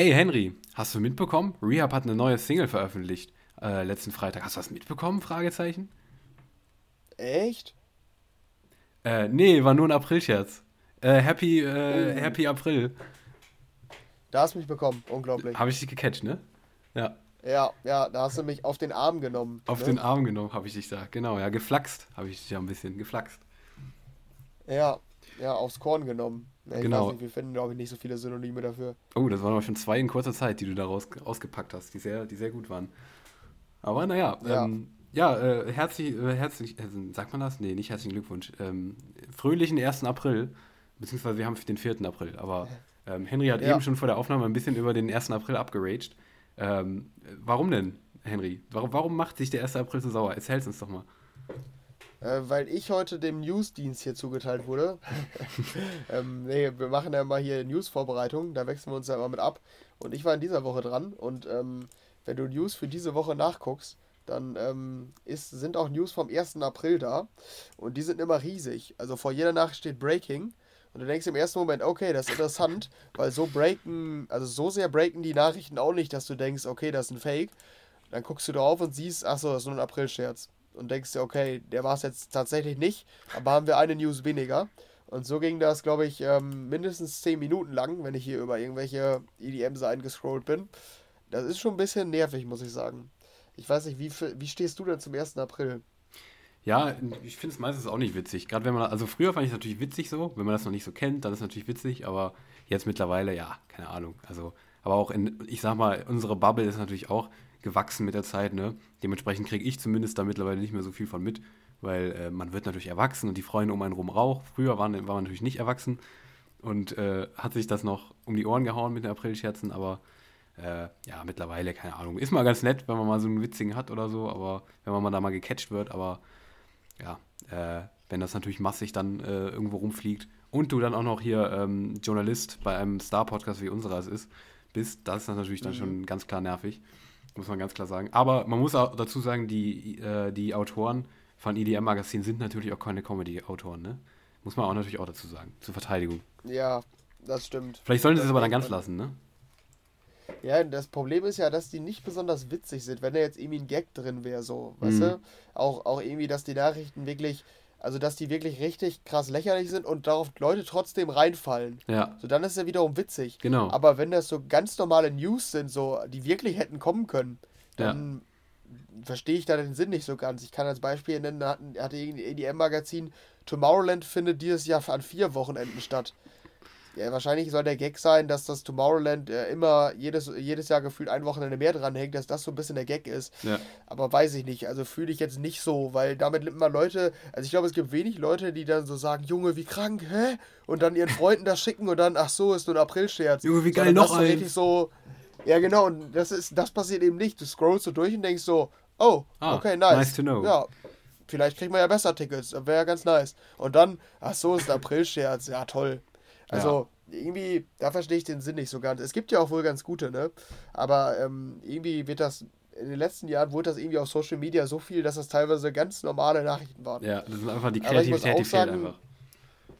Ey, Henry, hast du mitbekommen? Rehab hat eine neue Single veröffentlicht äh, letzten Freitag. Hast du das mitbekommen? Fragezeichen. Echt? Äh, nee, war nur ein Aprilscherz. Äh, happy, äh, oh. Happy April. Da hast du mich bekommen, unglaublich. Habe ich dich gecatcht, ne? Ja. Ja, ja, da hast du mich auf den Arm genommen. Auf ne? den Arm genommen, habe ich dich da. Genau, ja, geflaxt habe ich dich ja ein bisschen geflaxt. Ja, ja, aufs Korn genommen. Ja, genau. Nicht, wir finden, glaube ich, nicht so viele Synonyme dafür. Oh, das waren aber schon zwei in kurzer Zeit, die du da raus, rausgepackt hast, die sehr, die sehr gut waren. Aber naja, ja, ähm, ja äh, herzlich, äh, herzlich, äh, sagt man das? Nee, nicht herzlichen Glückwunsch. Ähm, fröhlichen 1. April, beziehungsweise wir haben den 4. April, aber ähm, Henry hat ja. eben schon vor der Aufnahme ein bisschen über den 1. April abgeraged. Ähm, warum denn, Henry? Warum, warum macht sich der 1. April so sauer? Erzähl's uns doch mal. Äh, weil ich heute dem Newsdienst hier zugeteilt wurde. ähm, nee, wir machen ja mal hier News-Vorbereitung, da wechseln wir uns ja immer mit ab. Und ich war in dieser Woche dran und ähm, wenn du News für diese Woche nachguckst, dann ähm, ist, sind auch News vom 1. April da und die sind immer riesig. Also vor jeder Nachricht steht Breaking und du denkst im ersten Moment, okay, das ist interessant, weil so breaken, also so sehr breaken die Nachrichten auch nicht, dass du denkst, okay, das ist ein Fake. Dann guckst du drauf und siehst, achso, das ist nur ein April-Scherz. Und denkst dir, okay, der war es jetzt tatsächlich nicht, aber haben wir eine News weniger. Und so ging das, glaube ich, ähm, mindestens 10 Minuten lang, wenn ich hier über irgendwelche EDM-Seiten gescrollt bin. Das ist schon ein bisschen nervig, muss ich sagen. Ich weiß nicht, wie, wie stehst du denn zum 1. April? Ja, ich finde es meistens auch nicht witzig. Gerade wenn man, also früher fand ich es natürlich witzig so, wenn man das noch nicht so kennt, dann ist es natürlich witzig, aber jetzt mittlerweile, ja, keine Ahnung. Also, aber auch in, ich sag mal, unsere Bubble ist natürlich auch gewachsen mit der Zeit, ne? Dementsprechend kriege ich zumindest da mittlerweile nicht mehr so viel von mit, weil äh, man wird natürlich erwachsen und die Freunde um einen rum auch. Früher waren, war man natürlich nicht erwachsen und äh, hat sich das noch um die Ohren gehauen mit den Aprilscherzen, aber äh, ja, mittlerweile, keine Ahnung. Ist mal ganz nett, wenn man mal so einen witzigen hat oder so, aber wenn man mal da mal gecatcht wird, aber ja, äh, wenn das natürlich massig dann äh, irgendwo rumfliegt und du dann auch noch hier ähm, Journalist bei einem Star-Podcast wie unserer es ist, bist, das ist natürlich dann mhm. schon ganz klar nervig. Muss man ganz klar sagen. Aber man muss auch dazu sagen, die, äh, die Autoren von EDM Magazin sind natürlich auch keine Comedy-Autoren, ne? Muss man auch natürlich auch dazu sagen, zur Verteidigung. Ja, das stimmt. Vielleicht sollen sie es aber dann ganz lassen, ne? Ja, das Problem ist ja, dass die nicht besonders witzig sind, wenn da jetzt irgendwie ein Gag drin wäre, so, weißt mhm. du? Auch, auch irgendwie, dass die Nachrichten wirklich, also dass die wirklich richtig krass lächerlich sind und darauf Leute trotzdem reinfallen. Ja. So, dann ist es ja wiederum witzig. Genau. Aber wenn das so ganz normale News sind, so, die wirklich hätten kommen können, dann ja. verstehe ich da den Sinn nicht so ganz. Ich kann als Beispiel nennen, da hatte irgendein EDM-Magazin, Tomorrowland findet dieses Jahr an vier Wochenenden statt. Ja, wahrscheinlich soll der Gag sein, dass das Tomorrowland äh, immer jedes, jedes Jahr gefühlt ein Wochenende mehr dran hängt, dass das so ein bisschen der Gag ist. Ja. Aber weiß ich nicht. Also fühle ich jetzt nicht so, weil damit nimmt man Leute. Also ich glaube, es gibt wenig Leute, die dann so sagen: Junge, wie krank, hä? Und dann ihren Freunden das schicken und dann, ach so, ist nur ein April-Scherz. Junge, wie geil Sondern noch ein. so. Ja, genau. Und das, ist, das passiert eben nicht. Du scrollst so durch und denkst so: Oh, ah, okay, nice. Nice to know. Ja, vielleicht kriegt man ja besser Tickets. Wäre ja ganz nice. Und dann, ach so, ist ein April-Scherz. Ja, toll. Also ja. irgendwie, da verstehe ich den Sinn nicht so ganz. Es gibt ja auch wohl ganz gute, ne? Aber ähm, irgendwie wird das, in den letzten Jahren wurde das irgendwie auf Social Media so viel, dass das teilweise ganz normale Nachrichten waren. Ja, das ist einfach die Kreativität, die fehlt einfach.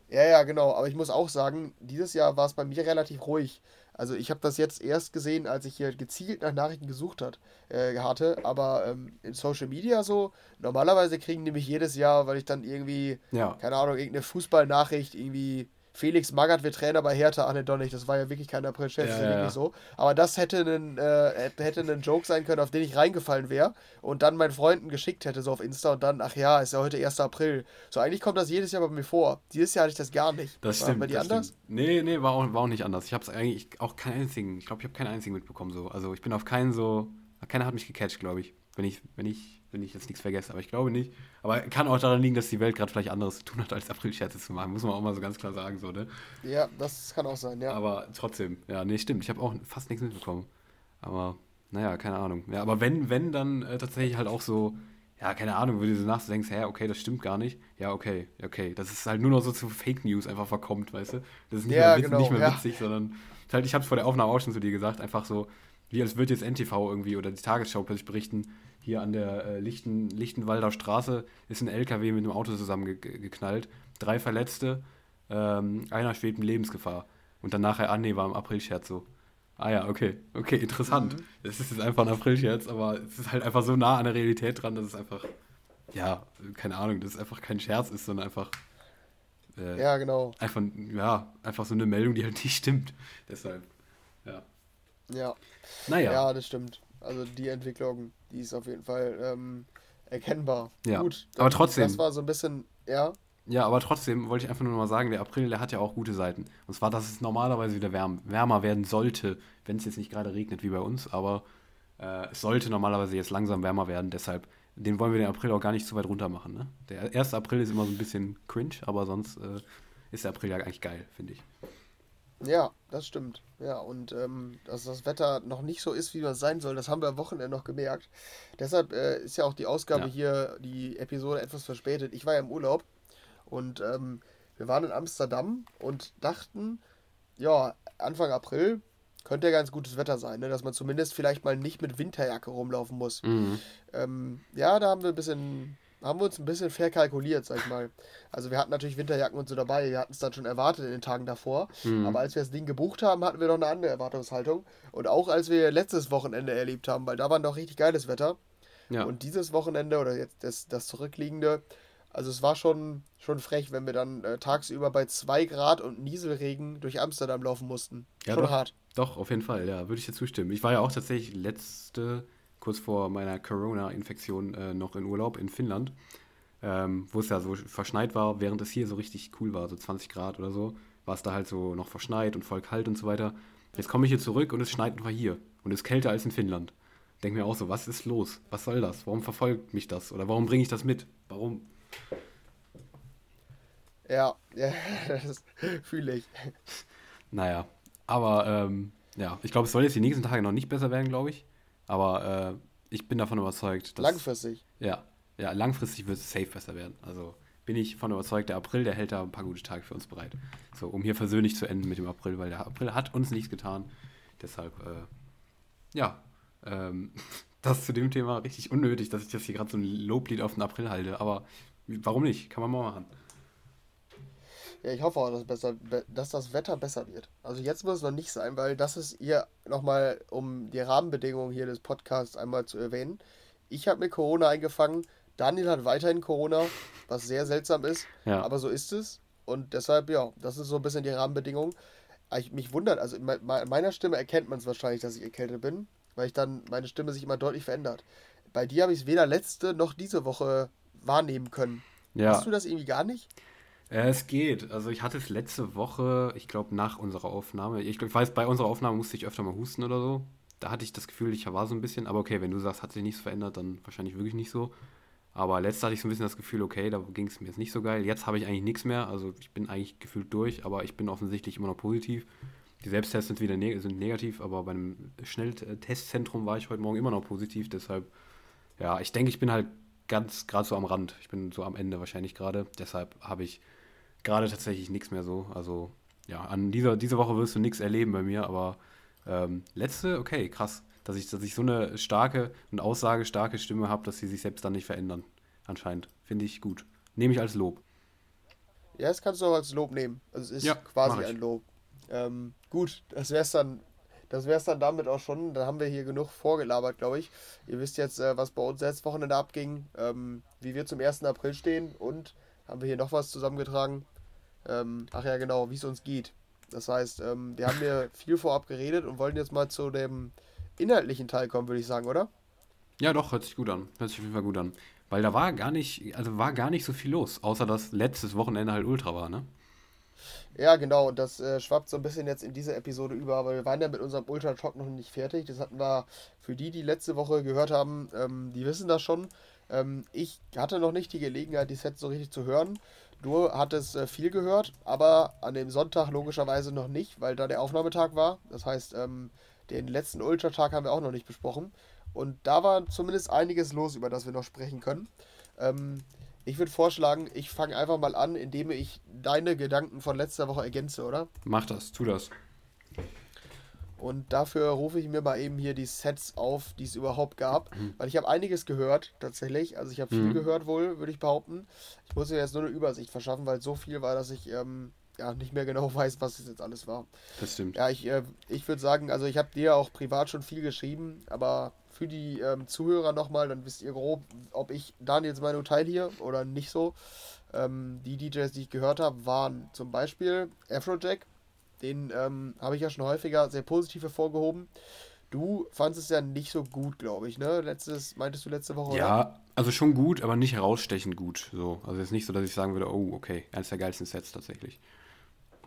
Ja, ja, genau. Aber ich muss auch sagen, dieses Jahr war es bei mir relativ ruhig. Also ich habe das jetzt erst gesehen, als ich hier gezielt nach Nachrichten gesucht hat, äh, hatte. Aber ähm, in Social Media so, normalerweise kriegen die mich jedes Jahr, weil ich dann irgendwie, ja. keine Ahnung, irgendeine Fußballnachricht irgendwie Felix Magath wird Trainer bei Hertha. Ach ne, doch nicht. Das war ja wirklich kein April-Scherz. Ja, ja, wirklich so. Aber das hätte ein, äh, hätte ein Joke sein können, auf den ich reingefallen wäre und dann meinen Freunden geschickt hätte, so auf Insta und dann, ach ja, ist ja heute 1. April. So, eigentlich kommt das jedes Jahr bei mir vor. Dieses Jahr hatte ich das gar nicht. Das war stimmt. Bei dir anders? Stimmt. Nee, nee, war auch, war auch nicht anders. Ich habe es eigentlich auch keinen einzigen, ich glaube, ich habe keinen einzigen mitbekommen so. Also ich bin auf keinen so, keiner hat mich gecatcht, glaube ich. Wenn ich, wenn ich wenn ich jetzt nichts vergesse, aber ich glaube nicht. Aber kann auch daran liegen, dass die Welt gerade vielleicht anderes zu tun hat, als April-Scherze zu machen, muss man auch mal so ganz klar sagen, so, ne? Ja, das kann auch sein, ja. Aber trotzdem, ja, nee, stimmt. Ich habe auch fast nichts mitbekommen. Aber, naja, keine Ahnung. Ja, aber wenn, wenn, dann äh, tatsächlich halt auch so, ja, keine Ahnung, wo du so nachdenkst, hä, okay, das stimmt gar nicht. Ja, okay, okay. Das ist halt nur noch so zu Fake News einfach verkommt, weißt du? Das ist nicht, ja, mehr, genau, nicht mehr ja. witzig, sondern halt, ich habe es vor der Aufnahme auch schon zu dir gesagt, einfach so, wie als würde jetzt NTV irgendwie oder die Tagesschau plötzlich berichten, hier an der äh, Lichten, Lichtenwalder Straße ist ein LKW mit einem Auto zusammengeknallt. Drei Verletzte, ähm, einer schwebt in Lebensgefahr. Und dann nachher, ah nee, war im April-Scherz so. Ah ja, okay. Okay, interessant. Mhm. Es ist jetzt einfach ein April-Scherz, aber es ist halt einfach so nah an der Realität dran, dass es einfach, ja, keine Ahnung, dass es einfach kein Scherz ist, sondern einfach. Äh, ja, genau. Einfach, ja, einfach so eine Meldung, die halt nicht stimmt. Deshalb, ja. Ja. Naja. Ja, das stimmt. Also die Entwicklung, die ist auf jeden Fall ähm, erkennbar. Ja. Gut, aber trotzdem. Das war so ein bisschen, ja. Ja, aber trotzdem wollte ich einfach nur mal sagen, der April, der hat ja auch gute Seiten. Und zwar, dass es normalerweise wieder wärm, wärmer werden sollte, wenn es jetzt nicht gerade regnet wie bei uns, aber äh, es sollte normalerweise jetzt langsam wärmer werden. Deshalb, den wollen wir den April auch gar nicht zu weit runter machen. Ne? Der 1. April ist immer so ein bisschen cringe, aber sonst äh, ist der April ja eigentlich geil, finde ich. Ja, das stimmt. Ja, und ähm, dass das Wetter noch nicht so ist, wie es sein soll, das haben wir am Wochenende noch gemerkt. Deshalb äh, ist ja auch die Ausgabe ja. hier, die Episode etwas verspätet. Ich war ja im Urlaub und ähm, wir waren in Amsterdam und dachten, ja, Anfang April könnte ja ganz gutes Wetter sein, ne? dass man zumindest vielleicht mal nicht mit Winterjacke rumlaufen muss. Mhm. Ähm, ja, da haben wir ein bisschen, haben wir uns ein bisschen verkalkuliert, sag ich mal. Also wir hatten natürlich Winterjacken und so dabei, wir hatten es dann schon erwartet in den Tagen davor. Mhm. Aber als wir das Ding gebucht haben, hatten wir noch eine andere Erwartungshaltung. Und auch als wir letztes Wochenende erlebt haben, weil da war noch richtig geiles Wetter. Ja. Und dieses Wochenende oder jetzt das, das zurückliegende, also es war schon, schon frech, wenn wir dann äh, tagsüber bei 2 Grad und Nieselregen durch Amsterdam laufen mussten. Ja, schon doch, hart. Doch, auf jeden Fall, ja, würde ich dir zustimmen. Ich war ja auch tatsächlich letzte, kurz vor meiner Corona-Infektion, äh, noch in Urlaub in Finnland, ähm, wo es ja so verschneit war, während es hier so richtig cool war, so 20 Grad oder so, war es da halt so noch verschneit und voll kalt und so weiter. Jetzt komme ich hier zurück und es schneit einfach hier und es ist kälter als in Finnland. Denke mir auch so, was ist los? Was soll das? Warum verfolgt mich das? Oder warum bringe ich das mit? Warum? Ja, ja das fühle ich. Naja, aber ähm, ja, ich glaube, es soll jetzt die nächsten Tage noch nicht besser werden, glaube ich. Aber äh, ich bin davon überzeugt, dass. Langfristig. Ja, ja, langfristig wird es safe besser werden. Also bin ich von überzeugt, der April, der hält da ein paar gute Tage für uns bereit. So, um hier versöhnlich zu enden mit dem April, weil der April hat uns nichts getan. Deshalb, äh, ja, ähm, das zu dem Thema richtig unnötig, dass ich das hier gerade so ein Loblied auf den April halte. Aber warum nicht? Kann man mal machen. Ja, ich hoffe auch, dass, besser, dass das Wetter besser wird. Also jetzt muss es noch nicht sein, weil das ist hier nochmal, um die Rahmenbedingungen hier des Podcasts einmal zu erwähnen. Ich habe mir Corona eingefangen, Daniel hat weiterhin Corona, was sehr seltsam ist, ja. aber so ist es. Und deshalb, ja, das ist so ein bisschen die Rahmenbedingung. Ich, mich wundert, also in meiner Stimme erkennt man es wahrscheinlich, dass ich erkältet bin, weil ich dann meine Stimme sich immer deutlich verändert. Bei dir habe ich es weder letzte noch diese Woche wahrnehmen können. Ja. Hast du das irgendwie gar nicht? Es geht. Also ich hatte es letzte Woche, ich glaube nach unserer Aufnahme. Ich, ich weiß, bei unserer Aufnahme musste ich öfter mal husten oder so. Da hatte ich das Gefühl, ich war so ein bisschen. Aber okay, wenn du sagst, hat sich nichts verändert, dann wahrscheinlich wirklich nicht so. Aber letzte hatte ich so ein bisschen das Gefühl, okay, da ging es mir jetzt nicht so geil. Jetzt habe ich eigentlich nichts mehr. Also ich bin eigentlich gefühlt durch, aber ich bin offensichtlich immer noch positiv. Die Selbsttests sind wieder neg sind negativ, aber bei einem Schnelltestzentrum war ich heute Morgen immer noch positiv. Deshalb, ja, ich denke, ich bin halt ganz gerade so am Rand. Ich bin so am Ende wahrscheinlich gerade. Deshalb habe ich gerade tatsächlich nichts mehr so. Also ja, an dieser, dieser Woche wirst du nichts erleben bei mir, aber ähm, letzte, okay, krass, dass ich, dass ich so eine starke und aussagestarke Stimme habe, dass sie sich selbst dann nicht verändern. Anscheinend. Finde ich gut. Nehme ich als Lob. Ja, das kannst du auch als Lob nehmen. Also es ist ja, quasi ein Lob. Ähm, gut, das wäre es dann. Das wäre es dann damit auch schon. Dann haben wir hier genug vorgelabert, glaube ich. Ihr wisst jetzt, äh, was bei uns letztes Wochenende abging, ähm, wie wir zum 1. April stehen und haben wir hier noch was zusammengetragen. Ähm, ach ja, genau, wie es uns geht. Das heißt, ähm, wir haben hier viel vorab geredet und wollten jetzt mal zu dem inhaltlichen Teil kommen, würde ich sagen, oder? Ja, doch, hört sich gut an. Hört sich auf jeden Fall gut an. Weil da war gar nicht, also war gar nicht so viel los, außer dass letztes Wochenende halt Ultra war, ne? Ja, genau, und das äh, schwappt so ein bisschen jetzt in diese Episode über, aber wir waren ja mit unserem Ultra Talk noch nicht fertig. Das hatten wir für die, die letzte Woche gehört haben, ähm, die wissen das schon. Ähm, ich hatte noch nicht die Gelegenheit, die Sets so richtig zu hören. Du hattest äh, viel gehört, aber an dem Sonntag logischerweise noch nicht, weil da der Aufnahmetag war. Das heißt, ähm, den letzten Ultra-Tag haben wir auch noch nicht besprochen. Und da war zumindest einiges los, über das wir noch sprechen können. Ähm, ich würde vorschlagen, ich fange einfach mal an, indem ich deine Gedanken von letzter Woche ergänze, oder? Mach das, tu das. Und dafür rufe ich mir mal eben hier die Sets auf, die es überhaupt gab. Mhm. Weil ich habe einiges gehört, tatsächlich. Also ich habe viel mhm. gehört wohl, würde ich behaupten. Ich muss mir jetzt nur eine Übersicht verschaffen, weil es so viel war, dass ich ähm, ja nicht mehr genau weiß, was es jetzt alles war. Das stimmt. Ja, ich, äh, ich würde sagen, also ich habe dir auch privat schon viel geschrieben, aber für die ähm, Zuhörer nochmal, dann wisst ihr grob, ob ich Daniels Meinung teile hier oder nicht so. Ähm, die DJs, die ich gehört habe, waren zum Beispiel Afrojack. Den ähm, habe ich ja schon häufiger sehr positiv hervorgehoben. Du fandest es ja nicht so gut, glaube ich, ne? Letztes, meintest du letzte Woche, Ja, oder? also schon gut, aber nicht herausstechend gut. So. Also jetzt nicht so, dass ich sagen würde, oh, okay, eines der geilsten Sets tatsächlich.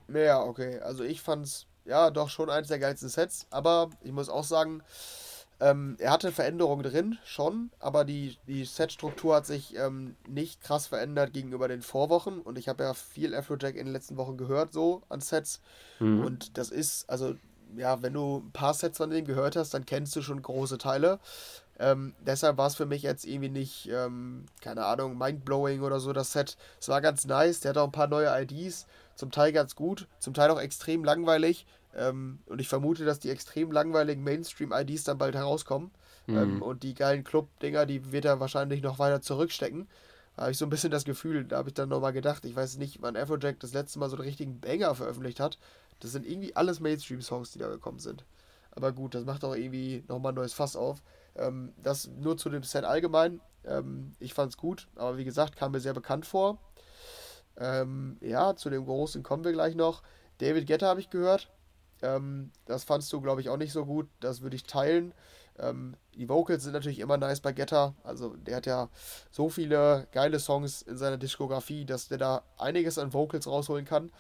Ja, okay. Also ich fand es ja doch schon eines der geilsten Sets, aber ich muss auch sagen, ähm, er hatte Veränderungen drin, schon, aber die, die Setstruktur hat sich ähm, nicht krass verändert gegenüber den Vorwochen. Und ich habe ja viel Afrojack in den letzten Wochen gehört, so an Sets. Mhm. Und das ist, also, ja, wenn du ein paar Sets von dem gehört hast, dann kennst du schon große Teile. Ähm, deshalb war es für mich jetzt irgendwie nicht, ähm, keine Ahnung, mindblowing oder so, das Set. Es war ganz nice, der hat auch ein paar neue IDs, zum Teil ganz gut, zum Teil auch extrem langweilig. Ähm, und ich vermute, dass die extrem langweiligen Mainstream-IDs dann bald herauskommen. Mhm. Ähm, und die geilen Club-Dinger, die wird er wahrscheinlich noch weiter zurückstecken. Da habe ich so ein bisschen das Gefühl, da habe ich dann nochmal gedacht, ich weiß nicht, wann Afrojack das letzte Mal so einen richtigen Banger veröffentlicht hat. Das sind irgendwie alles Mainstream-Songs, die da gekommen sind. Aber gut, das macht auch irgendwie nochmal ein neues Fass auf. Ähm, das nur zu dem Set allgemein. Ähm, ich fand es gut, aber wie gesagt, kam mir sehr bekannt vor. Ähm, ja, zu dem Großen kommen wir gleich noch. David Guetta habe ich gehört. Ähm, das fandst du, glaube ich, auch nicht so gut. Das würde ich teilen. Ähm, die Vocals sind natürlich immer nice bei Getter. Also der hat ja so viele geile Songs in seiner Diskografie, dass der da einiges an Vocals rausholen kann.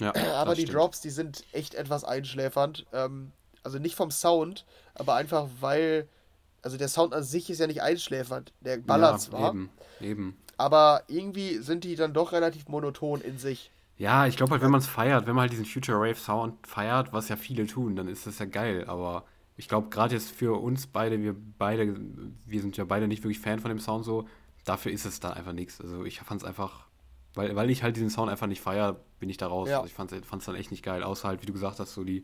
Ja, aber die stimmt. Drops, die sind echt etwas einschläfernd. Ähm, also nicht vom Sound, aber einfach weil, also der Sound an sich ist ja nicht einschläfernd. Der ballert ja, zwar. Eben, eben. Aber irgendwie sind die dann doch relativ monoton in sich. Ja, ich glaube halt, wenn man es feiert, wenn man halt diesen Future Rave Sound feiert, was ja viele tun, dann ist das ja geil. Aber ich glaube, gerade jetzt für uns beide, wir beide, wir sind ja beide nicht wirklich Fan von dem Sound so, dafür ist es dann einfach nichts. Also ich fand es einfach, weil, weil ich halt diesen Sound einfach nicht feiere, bin ich da raus. Ja. Also ich fand es dann echt nicht geil. Außer halt, wie du gesagt hast, so die,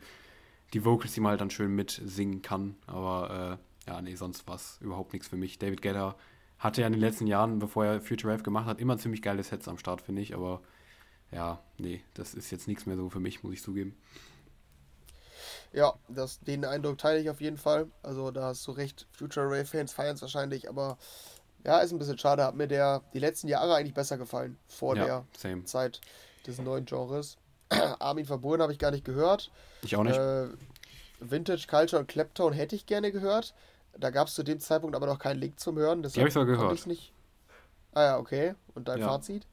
die Vocals, die man halt dann schön mitsingen kann. Aber äh, ja, nee, sonst war es überhaupt nichts für mich. David Guetta hatte ja in den letzten Jahren, bevor er Future Rave gemacht hat, immer ziemlich geile Sets am Start, finde ich. Aber ja, nee, das ist jetzt nichts mehr so für mich, muss ich zugeben. Ja, das, den Eindruck teile ich auf jeden Fall. Also da hast du recht, Future Ray-Fans feiern es wahrscheinlich, aber ja, ist ein bisschen schade. Hat mir der die letzten Jahre eigentlich besser gefallen, vor ja, der same. Zeit des neuen Genres. Armin Verburen habe ich gar nicht gehört. Ich auch nicht. Äh, Vintage Culture und Clapton hätte ich gerne gehört. Da gab es zu dem Zeitpunkt aber noch keinen Link zum Hören. Die habe ich sogar gehört. Nicht... Ah ja, okay. Und dein ja. Fazit?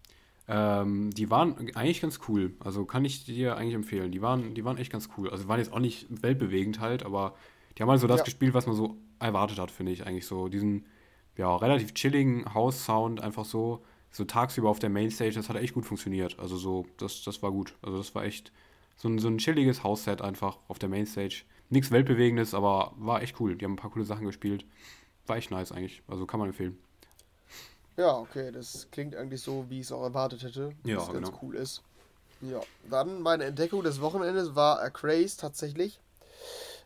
Ähm, die waren eigentlich ganz cool. Also kann ich dir eigentlich empfehlen. Die waren, die waren echt ganz cool. Also waren jetzt auch nicht weltbewegend halt, aber die haben halt so das ja. gespielt, was man so erwartet hat, finde ich. Eigentlich so diesen, ja, relativ chilligen House-Sound, einfach so, so tagsüber auf der Mainstage, das hat echt gut funktioniert. Also so, das, das war gut. Also das war echt so ein, so ein chilliges House-Set einfach auf der Mainstage. Nichts Weltbewegendes, aber war echt cool. Die haben ein paar coole Sachen gespielt. War echt nice eigentlich. Also kann man empfehlen. Ja, okay, das klingt eigentlich so, wie ich es auch erwartet hätte. Ja, was ganz genau. cool ist. Ja, dann meine Entdeckung des Wochenendes war A Craze tatsächlich.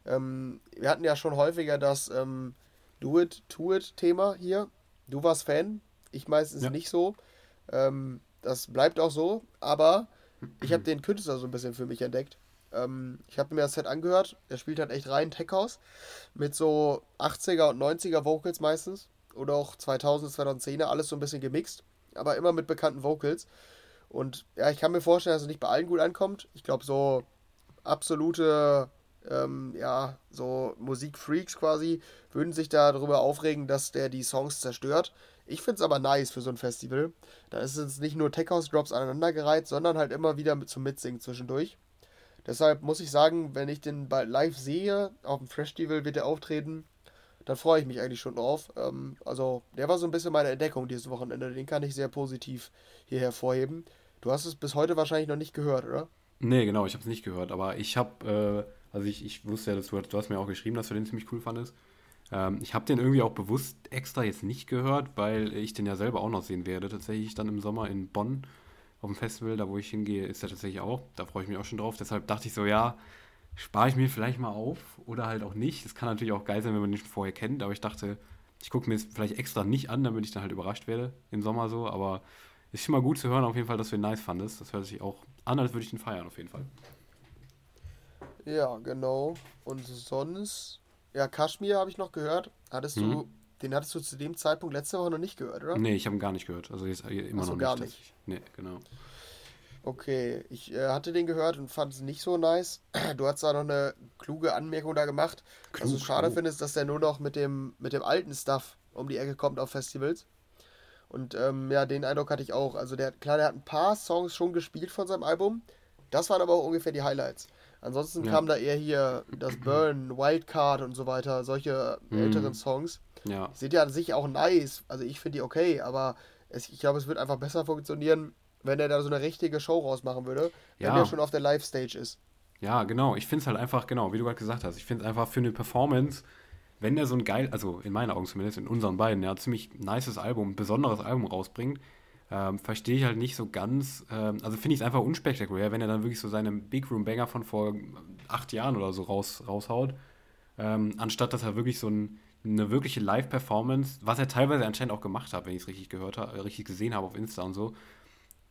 Ähm, wir hatten ja schon häufiger das ähm, Do It, To It Thema hier. Du warst Fan, ich meistens ja. nicht so. Ähm, das bleibt auch so, aber ich habe den Künstler so ein bisschen für mich entdeckt. Ähm, ich habe mir das Set angehört. Er spielt halt echt rein Tech House mit so 80er und 90er Vocals meistens oder auch 2000, 2010er, alles so ein bisschen gemixt, aber immer mit bekannten Vocals. Und ja, ich kann mir vorstellen, dass es nicht bei allen gut ankommt. Ich glaube, so absolute, ähm, ja, so Musikfreaks quasi würden sich da darüber aufregen, dass der die Songs zerstört. Ich finde es aber nice für so ein Festival. Da ist es nicht nur Tech House Drops aneinandergereiht, sondern halt immer wieder mit zum Mitsingen zwischendurch. Deshalb muss ich sagen, wenn ich den bald live sehe, auf dem Festival wird er auftreten, dann freue ich mich eigentlich schon drauf. Ähm, also, der war so ein bisschen meine Entdeckung dieses Wochenende. Den kann ich sehr positiv hier hervorheben. Du hast es bis heute wahrscheinlich noch nicht gehört, oder? Nee, genau, ich habe es nicht gehört. Aber ich habe, äh, also ich, ich wusste ja, dass du, du hast mir auch geschrieben, dass du den ziemlich cool fandest. Ähm, ich habe den irgendwie auch bewusst extra jetzt nicht gehört, weil ich den ja selber auch noch sehen werde. Tatsächlich dann im Sommer in Bonn auf dem Festival, da wo ich hingehe, ist er tatsächlich auch. Da freue ich mich auch schon drauf. Deshalb dachte ich so, ja, spare ich mir vielleicht mal auf oder halt auch nicht. Es kann natürlich auch geil sein, wenn man den schon vorher kennt, aber ich dachte, ich gucke mir es vielleicht extra nicht an, damit ich dann halt überrascht werde im Sommer so. Aber ist schon mal gut zu hören, auf jeden Fall, dass du ihn nice fandest. Das hört sich auch an, als würde ich ihn feiern, auf jeden Fall. Ja, genau. Und sonst, ja, Kaschmir habe ich noch gehört. Hattest mhm. du, den hattest du zu dem Zeitpunkt letzte Woche noch nicht gehört, oder? Nee, ich habe ihn gar nicht gehört. Also jetzt immer so, noch gar nicht. nicht. nee, genau. Okay, ich äh, hatte den gehört und fand es nicht so nice. Du hast da noch eine kluge Anmerkung da gemacht. Klug, was du schade klug. findest, dass der nur noch mit dem, mit dem alten Stuff um die Ecke kommt auf Festivals. Und ähm, ja, den Eindruck hatte ich auch. Also der, klar, der hat ein paar Songs schon gespielt von seinem Album. Das waren aber auch ungefähr die Highlights. Ansonsten ja. kam da eher hier das Burn, Wildcard und so weiter, solche mhm. älteren Songs. Ja. Sind ja an sich auch nice. Also ich finde die okay, aber es, ich glaube, es wird einfach besser funktionieren, wenn er da so eine richtige Show rausmachen würde, wenn ja. er schon auf der Live-Stage ist. Ja, genau. Ich finde es halt einfach, genau, wie du gerade gesagt hast, ich finde es einfach für eine Performance, wenn der so ein geil, also in meinen Augen zumindest, in unseren beiden, ja, ziemlich nices Album, ein besonderes Album rausbringt, ähm, verstehe ich halt nicht so ganz, ähm, also finde ich es einfach unspektakulär, wenn er dann wirklich so seine Big Room Banger von vor acht Jahren oder so raus, raushaut, ähm, anstatt dass er wirklich so ein, eine wirkliche Live-Performance, was er teilweise anscheinend auch gemacht hat, wenn ich es richtig gehört habe, richtig gesehen habe auf Insta und so,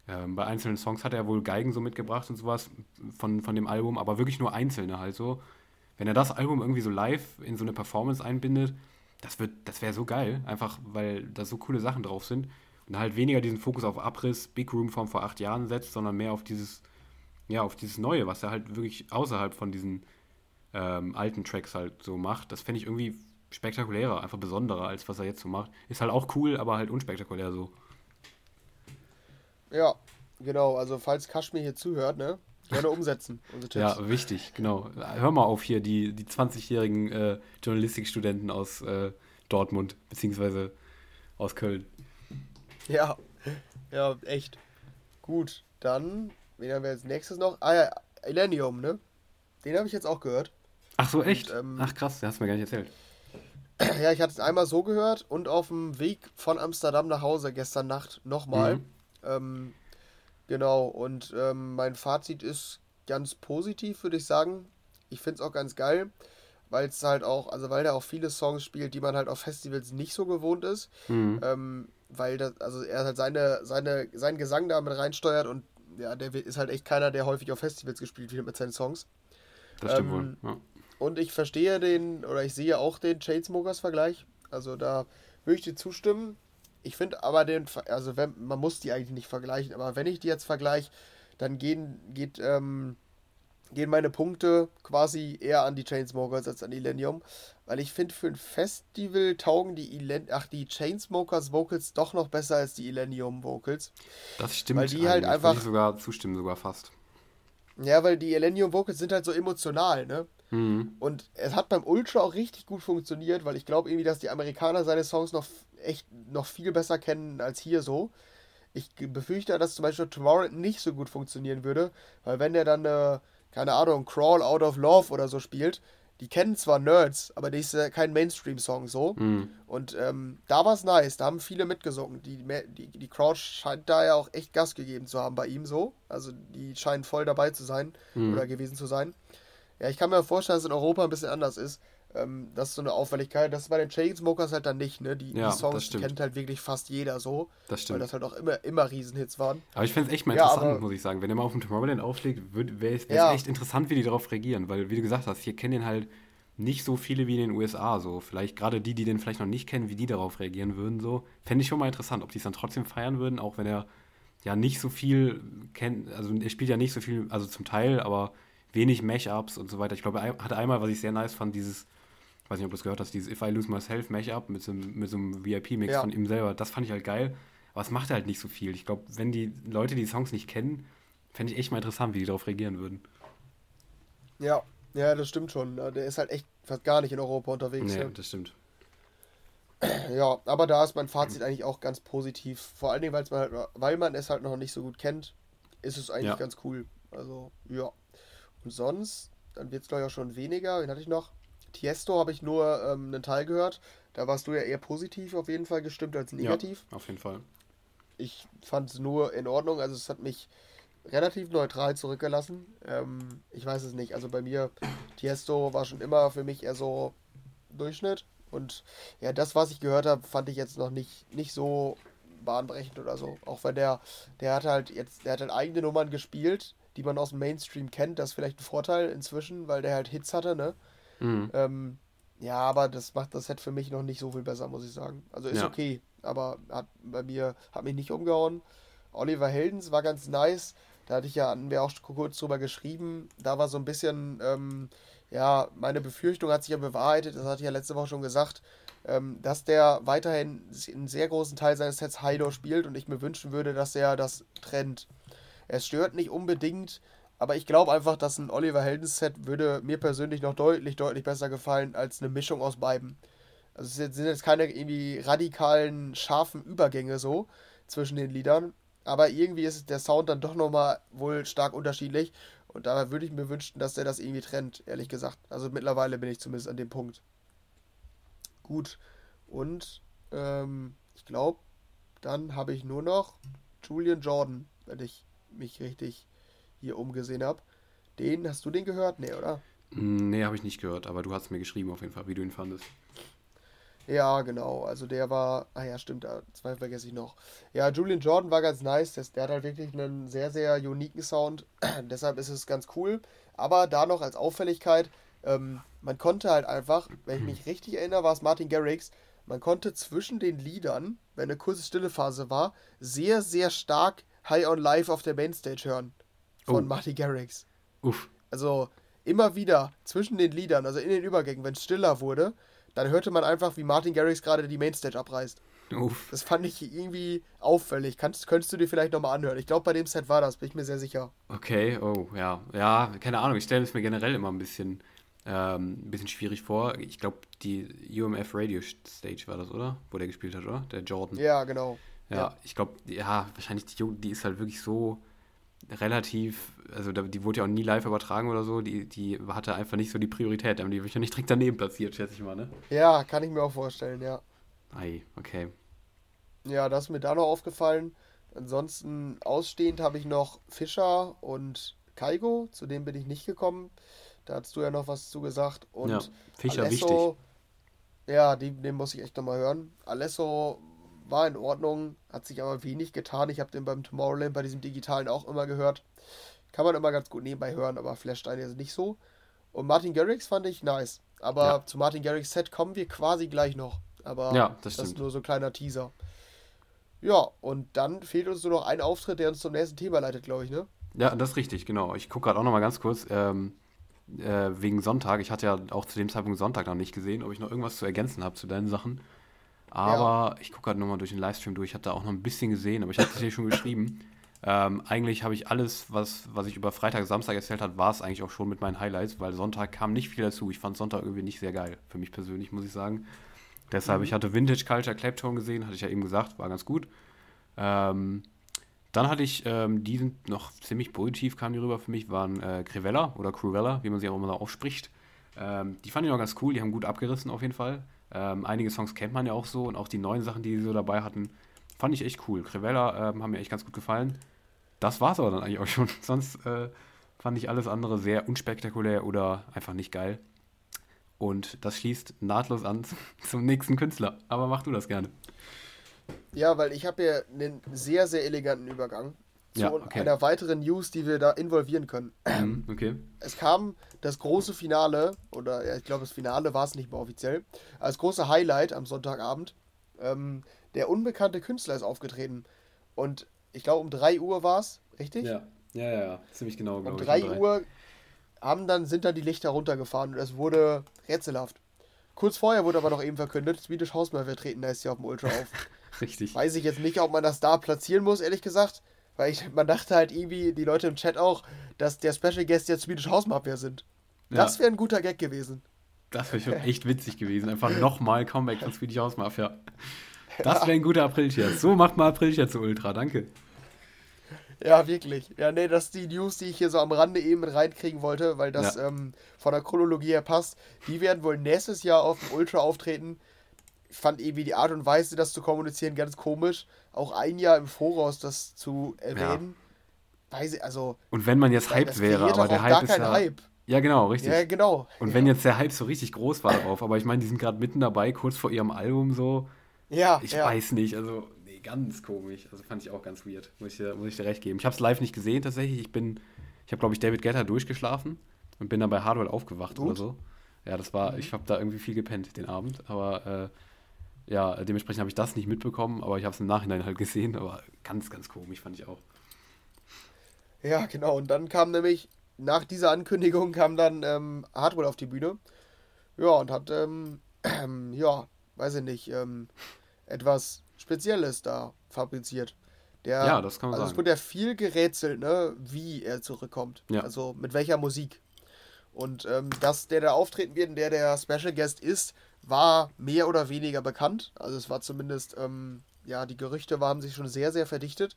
ähm, bei einzelnen Songs hat er wohl Geigen so mitgebracht und sowas von, von dem Album, aber wirklich nur einzelne halt so. Wenn er das Album irgendwie so live in so eine Performance einbindet, das, das wäre so geil, einfach weil da so coole Sachen drauf sind. Und halt weniger diesen Fokus auf Abriss, Big Room von vor acht Jahren setzt, sondern mehr auf dieses, ja, auf dieses Neue, was er halt wirklich außerhalb von diesen ähm, alten Tracks halt so macht. Das fände ich irgendwie spektakulärer, einfach besonderer, als was er jetzt so macht. Ist halt auch cool, aber halt unspektakulär so. Ja, genau. Also falls Kaschmir hier zuhört, ne? Gerne umsetzen, Ja, wichtig, genau. Hör mal auf hier, die, die 20-jährigen äh, Journalistikstudenten aus äh, Dortmund, beziehungsweise aus Köln. Ja, ja, echt. Gut, dann, wen haben wir als nächstes noch? Ah ja, Elenium, ne? Den habe ich jetzt auch gehört. Ach so, echt? Und, ähm, Ach krass, den hast du mir gar nicht erzählt. Ja, ich hatte es einmal so gehört und auf dem Weg von Amsterdam nach Hause gestern Nacht nochmal. Mhm. Ähm, genau, und ähm, mein Fazit ist ganz positiv, würde ich sagen. Ich finde es auch ganz geil, weil es halt auch, also weil er auch viele Songs spielt, die man halt auf Festivals nicht so gewohnt ist. Mhm. Ähm, weil das, also er halt seine, seine, seinen Gesang damit reinsteuert und ja, der ist halt echt keiner, der häufig auf Festivals gespielt wird mit seinen Songs. Das stimmt ähm, wohl. Ja. Und ich verstehe den, oder ich sehe auch den Chainsmokers-Vergleich. Also da würde ich dir zustimmen. Ich finde aber den, also wenn, man muss die eigentlich nicht vergleichen, aber wenn ich die jetzt vergleiche, dann gehen, geht, ähm, gehen meine Punkte quasi eher an die Chainsmokers als an Illenium. Weil ich finde, für ein Festival taugen die, Ilen ach, die Chainsmokers Vocals doch noch besser als die Illenium Vocals. Das stimmt. Weil die halt einfach. Ich sogar zustimmen, sogar fast. Ja, weil die Illenium Vocals sind halt so emotional, ne? Mhm. Und es hat beim Ultra auch richtig gut funktioniert, weil ich glaube irgendwie, dass die Amerikaner seine Songs noch echt noch viel besser kennen als hier so. Ich befürchte, dass zum Beispiel Tomorrow nicht so gut funktionieren würde, weil wenn der dann, äh, keine Ahnung, Crawl Out of Love oder so spielt, die kennen zwar Nerds, aber das ist ja kein Mainstream-Song so. Mhm. Und ähm, da war es nice, da haben viele mitgesungen. Die, die, die Crowd scheint da ja auch echt Gas gegeben zu haben bei ihm so. Also die scheinen voll dabei zu sein mhm. oder gewesen zu sein. Ja, ich kann mir vorstellen, dass es in Europa ein bisschen anders ist. Ähm, das ist so eine Auffälligkeit. Das ist bei den Chainsmokers halt dann nicht, ne? Die, ja, die Songs kennt halt wirklich fast jeder so. Das stimmt. Weil das halt auch immer, immer Riesenhits waren. Aber ich finde es echt mal interessant, ja, aber, muss ich sagen. Wenn er mal auf dem Tomorrowland aufschlägt, wäre es ja. echt interessant, wie die darauf reagieren. Weil, wie du gesagt hast, hier kennen den halt nicht so viele wie in den USA. So. Vielleicht gerade die, die den vielleicht noch nicht kennen, wie die darauf reagieren würden. So. Fände ich schon mal interessant, ob die es dann trotzdem feiern würden, auch wenn er ja nicht so viel kennt. Also er spielt ja nicht so viel, also zum Teil, aber wenig Mashups und so weiter. Ich glaube, er hatte einmal, was ich sehr nice fand, dieses weiß nicht, ob du es gehört hast, dieses If I Lose Myself Mashup mit so, mit so einem VIP-Mix ja. von ihm selber, das fand ich halt geil. Aber es macht halt nicht so viel. Ich glaube, wenn die Leute die Songs nicht kennen, fände ich echt mal interessant, wie die darauf reagieren würden. Ja, ja, das stimmt schon. Der ist halt echt fast gar nicht in Europa unterwegs. Nee, ja. das stimmt. Ja, aber da ist mein Fazit eigentlich auch ganz positiv. Vor allen Dingen, man halt, weil man es halt noch nicht so gut kennt, ist es eigentlich ja. ganz cool. Also, ja. Und sonst, dann wird es glaube ich auch schon weniger. Wen hatte ich noch? Tiesto habe ich nur ähm, einen Teil gehört. Da warst du ja eher positiv auf jeden Fall gestimmt als negativ. Ja, auf jeden Fall. Ich fand es nur in Ordnung. Also es hat mich relativ neutral zurückgelassen. Ähm, ich weiß es nicht. Also bei mir, Tiesto war schon immer für mich eher so Durchschnitt. Und ja, das, was ich gehört habe, fand ich jetzt noch nicht, nicht so bahnbrechend oder so. Auch wenn der, der hat halt jetzt, der hat halt eigene Nummern gespielt, die man aus dem Mainstream kennt. Das ist vielleicht ein Vorteil inzwischen, weil der halt Hits hatte, ne? Mhm. Ähm, ja, aber das macht das Set für mich noch nicht so viel besser, muss ich sagen. Also ist ja. okay, aber hat bei mir, hat mich nicht umgehauen. Oliver Heldens war ganz nice. Da hatte ich ja, hatten wir auch kurz drüber geschrieben. Da war so ein bisschen, ähm, ja, meine Befürchtung hat sich ja bewahrheitet. Das hatte ich ja letzte Woche schon gesagt ähm, dass der weiterhin einen sehr großen Teil seines Sets Hydor spielt und ich mir wünschen würde, dass er das trennt. Es stört nicht unbedingt, aber ich glaube einfach, dass ein Oliver Heldens Set würde mir persönlich noch deutlich, deutlich besser gefallen als eine Mischung aus beiden. Also es sind jetzt keine irgendwie radikalen, scharfen Übergänge so zwischen den Liedern, aber irgendwie ist der Sound dann doch nochmal wohl stark unterschiedlich und da würde ich mir wünschen, dass der das irgendwie trennt, ehrlich gesagt. Also mittlerweile bin ich zumindest an dem Punkt gut. Und ähm, ich glaube, dann habe ich nur noch Julian Jordan, wenn ich mich richtig hier umgesehen habe. Den, hast du den gehört? Nee, oder? Mm, nee, habe ich nicht gehört, aber du hast mir geschrieben auf jeden Fall, wie du ihn fandest. Ja, genau. Also der war. Ah ja, stimmt, zwei vergesse ich noch. Ja, Julian Jordan war ganz nice. Der, der hat halt wirklich einen sehr, sehr uniken Sound. Deshalb ist es ganz cool. Aber da noch als Auffälligkeit, ähm, man konnte halt einfach, wenn ich mich richtig erinnere, war es Martin Garrix, man konnte zwischen den Liedern, wenn eine kurze Stillephase war, sehr, sehr stark High on Live auf der Mainstage hören. Von oh. Martin Garrix. Uff. Also immer wieder zwischen den Liedern, also in den Übergängen, wenn es stiller wurde, dann hörte man einfach, wie Martin Garrix gerade die Mainstage abreißt. Uff. Das fand ich irgendwie auffällig. Kannst, könntest du dir vielleicht nochmal anhören? Ich glaube, bei dem Set war das, bin ich mir sehr sicher. Okay, oh, ja. Ja, keine Ahnung. Ich stelle es mir generell immer ein bisschen ähm, ein bisschen schwierig vor. Ich glaube, die UMF Radio Stage war das, oder? Wo der gespielt hat, oder? Der Jordan. Ja, genau. Ja, ja. ich glaube, ja, wahrscheinlich die, die ist halt wirklich so relativ, also die wurde ja auch nie live übertragen oder so, die, die hatte einfach nicht so die Priorität, die wird ja nicht direkt daneben platziert, schätze ich mal, ne? Ja, kann ich mir auch vorstellen, ja. Ei, okay. Ja, das ist mir da noch aufgefallen. Ansonsten ausstehend habe ich noch Fischer und Kaigo, zu dem bin ich nicht gekommen. Da hast du ja noch was zu gesagt. Und ja, Fischer Alesso, wichtig. Ja, den, den muss ich echt nochmal hören. Alesso war in Ordnung, hat sich aber wenig getan. Ich habe den beim Tomorrowland, bei diesem digitalen auch immer gehört. Kann man immer ganz gut nebenbei hören, aber flasht einen jetzt nicht so. Und Martin Garrix fand ich nice. Aber ja. zu Martin Garrix Set kommen wir quasi gleich noch. Aber ja, das, das ist nur so ein kleiner Teaser. Ja, und dann fehlt uns nur noch ein Auftritt, der uns zum nächsten Thema leitet, glaube ich, ne? Ja, das ist richtig, genau. Ich gucke gerade auch noch mal ganz kurz. Ähm, äh, wegen Sonntag. Ich hatte ja auch zu dem Zeitpunkt Sonntag noch nicht gesehen, ob ich noch irgendwas zu ergänzen habe zu deinen Sachen. Aber ja. ich gucke gerade nochmal durch den Livestream durch. Ich habe da auch noch ein bisschen gesehen, aber ich habe es dir schon geschrieben. Ähm, eigentlich habe ich alles, was, was ich über Freitag, Samstag erzählt habe, war es eigentlich auch schon mit meinen Highlights, weil Sonntag kam nicht viel dazu. Ich fand Sonntag irgendwie nicht sehr geil, für mich persönlich, muss ich sagen. Deshalb, mhm. ich hatte Vintage Culture Clapton gesehen, hatte ich ja eben gesagt, war ganz gut. Ähm, dann hatte ich, ähm, die sind noch ziemlich positiv, kamen die rüber für mich, waren äh, Crivella oder Cruvella, wie man sie auch immer so ausspricht. Ähm, die fand ich noch ganz cool, die haben gut abgerissen auf jeden Fall. Ähm, einige Songs kennt man ja auch so und auch die neuen Sachen, die sie so dabei hatten, fand ich echt cool. Crivella ähm, haben mir echt ganz gut gefallen. Das war es aber dann eigentlich auch schon. Sonst äh, fand ich alles andere sehr unspektakulär oder einfach nicht geil. Und das schließt nahtlos an zum nächsten Künstler. Aber mach du das gerne. Ja, weil ich habe hier einen sehr, sehr eleganten Übergang zu ja, okay. einer weiteren News, die wir da involvieren können. Mhm, okay. Es kam das große Finale, oder ja, ich glaube, das Finale war es nicht mehr offiziell, als große Highlight am Sonntagabend. Ähm, der unbekannte Künstler ist aufgetreten. Und ich glaube, um 3 Uhr war es, richtig? Ja, ja, ja, ja. ziemlich genau. Um 3 Uhr haben dann, sind dann die Lichter runtergefahren und es wurde rätselhaft. Kurz vorher wurde aber noch eben verkündet, Swedish Hausmeister treten da ist ja auf dem Ultra auf. Richtig. Weiß ich jetzt nicht, ob man das da platzieren muss, ehrlich gesagt. Weil ich, man dachte halt irgendwie, die Leute im Chat auch, dass der Special Guest jetzt Swedish House Mafia sind. Das wäre ein guter Gag gewesen. Das wäre schon echt witzig gewesen. Einfach nochmal Comeback von Swedish House Mafia. Das wäre ein guter April-Scherz. So macht mal April-Scherz zu Ultra, danke. Ja, wirklich. Ja, nee, das ist die News, die ich hier so am Rande eben mit reinkriegen wollte, weil das ja. ähm, von der Chronologie her passt. Die werden wohl nächstes Jahr auf dem Ultra auftreten ich fand irgendwie die Art und Weise, das zu kommunizieren, ganz komisch. Auch ein Jahr im Voraus das zu erwähnen. Ja. Weiß ich, also. Und wenn man jetzt hyped wäre, aber der Hype ist ja. Hype. Ja, genau, richtig. Ja, genau. Und ja. wenn jetzt der Hype so richtig groß war darauf, aber ich meine, die sind gerade mitten dabei, kurz vor ihrem Album so. Ja. Ich ja. weiß nicht, also, nee, ganz komisch. Also fand ich auch ganz weird. Muss ich dir, muss ich dir recht geben. Ich habe es live nicht gesehen tatsächlich. Ich bin, ich habe glaube ich David Guetta durchgeschlafen und bin dann bei Hardwell aufgewacht Gut. oder so. Ja, das war, mhm. ich habe da irgendwie viel gepennt den Abend, aber äh, ja, dementsprechend habe ich das nicht mitbekommen, aber ich habe es im Nachhinein halt gesehen, aber ganz, ganz komisch fand ich auch. Ja, genau. Und dann kam nämlich, nach dieser Ankündigung kam dann ähm, Hardwell auf die Bühne. Ja, und hat, ähm, ähm, ja, weiß ich nicht, ähm, etwas Spezielles da fabriziert. Der, ja, das kann man also sagen. Es wurde ja viel gerätselt, ne, wie er zurückkommt. Ja. Also mit welcher Musik. Und ähm, dass der da auftreten wird und der der Special Guest ist, war mehr oder weniger bekannt. Also es war zumindest, ähm, ja, die Gerüchte haben sich schon sehr, sehr verdichtet.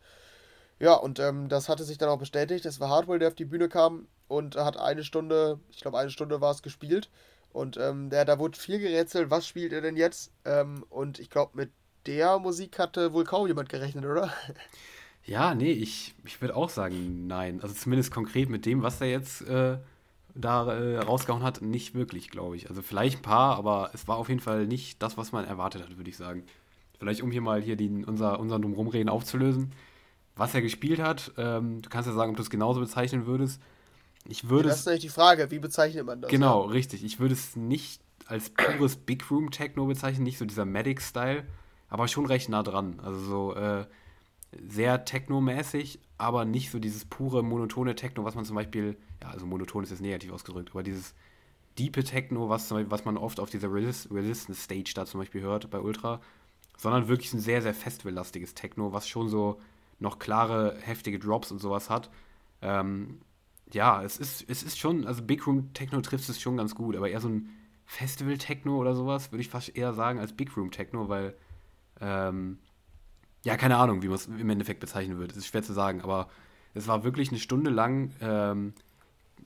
Ja, und ähm, das hatte sich dann auch bestätigt. Es war Hardwell, der auf die Bühne kam und hat eine Stunde, ich glaube eine Stunde war es gespielt. Und ähm, der, da wurde viel gerätselt, was spielt er denn jetzt? Ähm, und ich glaube, mit der Musik hatte wohl kaum jemand gerechnet, oder? Ja, nee, ich, ich würde auch sagen, nein. Also zumindest konkret mit dem, was er jetzt äh, da äh, rausgehauen hat, nicht wirklich, glaube ich. Also vielleicht ein paar, aber es war auf jeden Fall nicht das, was man erwartet hat, würde ich sagen. Vielleicht um hier mal hier den, unser, unseren Drumrumreden aufzulösen. Was er gespielt hat, ähm, du kannst ja sagen, ob du es genauso bezeichnen würdest. Ich würde ja, das ist natürlich die Frage, wie bezeichnet man das? Genau, ja? richtig. Ich würde es nicht als pures Big Room Techno bezeichnen, nicht so dieser Medic-Style, aber schon recht nah dran. Also so äh, sehr technomäßig, aber nicht so dieses pure monotone Techno, was man zum Beispiel, ja, also monoton ist jetzt negativ ausgedrückt, aber dieses diepe Techno, was, was man oft auf dieser Resist Resistance Stage da zum Beispiel hört bei Ultra, sondern wirklich ein sehr, sehr festivallastiges Techno, was schon so noch klare, heftige Drops und sowas hat. Ähm, ja, es ist, es ist schon, also Big Room Techno trifft es schon ganz gut, aber eher so ein Festival Techno oder sowas, würde ich fast eher sagen, als Big Room Techno, weil, ähm, ja, keine Ahnung, wie man es im Endeffekt bezeichnen würde. Es ist schwer zu sagen, aber es war wirklich eine Stunde lang ähm,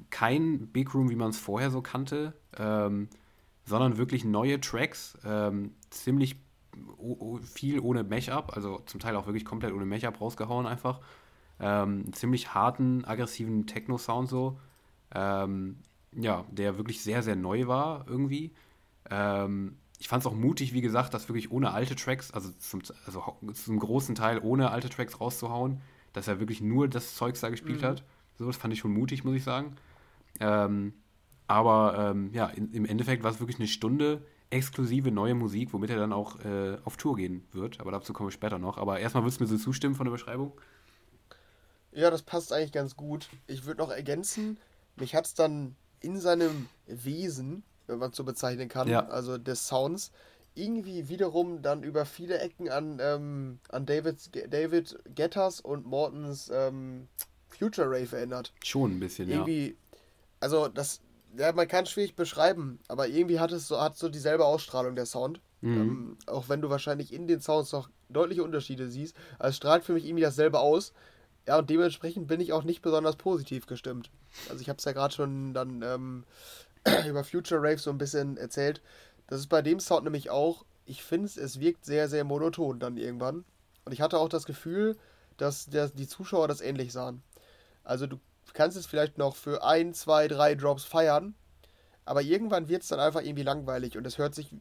kein Big Room, wie man es vorher so kannte, ähm, sondern wirklich neue Tracks, ähm, ziemlich viel ohne Mashup, also zum Teil auch wirklich komplett ohne Mashup rausgehauen einfach. Ähm, ziemlich harten, aggressiven Techno-Sound so. Ähm, ja, der wirklich sehr, sehr neu war irgendwie. Ähm, ich fand es auch mutig, wie gesagt, das wirklich ohne alte Tracks, also zum, also zum großen Teil ohne alte Tracks rauszuhauen, dass er wirklich nur das Zeugs da gespielt mhm. hat. So, das fand ich schon mutig, muss ich sagen. Ähm, aber ähm, ja, in, im Endeffekt war es wirklich eine Stunde exklusive neue Musik, womit er dann auch äh, auf Tour gehen wird. Aber dazu komme ich später noch. Aber erstmal würdest du mir so zustimmen von der Beschreibung? Ja, das passt eigentlich ganz gut. Ich würde noch ergänzen, mich hat es dann in seinem Wesen, wenn man es so bezeichnen kann, ja. also des Sounds, irgendwie wiederum dann über viele Ecken an, ähm, an David, David Gettas und Mortons ähm, Future Rave erinnert. Schon ein bisschen, irgendwie, ja. Also das, ja, man kann es schwierig beschreiben, aber irgendwie hat es so, hat so dieselbe Ausstrahlung der Sound. Mhm. Ähm, auch wenn du wahrscheinlich in den Sounds noch deutliche Unterschiede siehst. Also es strahlt für mich irgendwie dasselbe aus. Ja, und dementsprechend bin ich auch nicht besonders positiv gestimmt. Also ich habe es ja gerade schon dann ähm, über Future Rave so ein bisschen erzählt. Das ist bei dem Sound nämlich auch, ich finde es, es wirkt sehr, sehr monoton dann irgendwann. Und ich hatte auch das Gefühl, dass der, die Zuschauer das ähnlich sahen. Also du kannst es vielleicht noch für ein, zwei, drei Drops feiern, aber irgendwann wird es dann einfach irgendwie langweilig und es hört sich,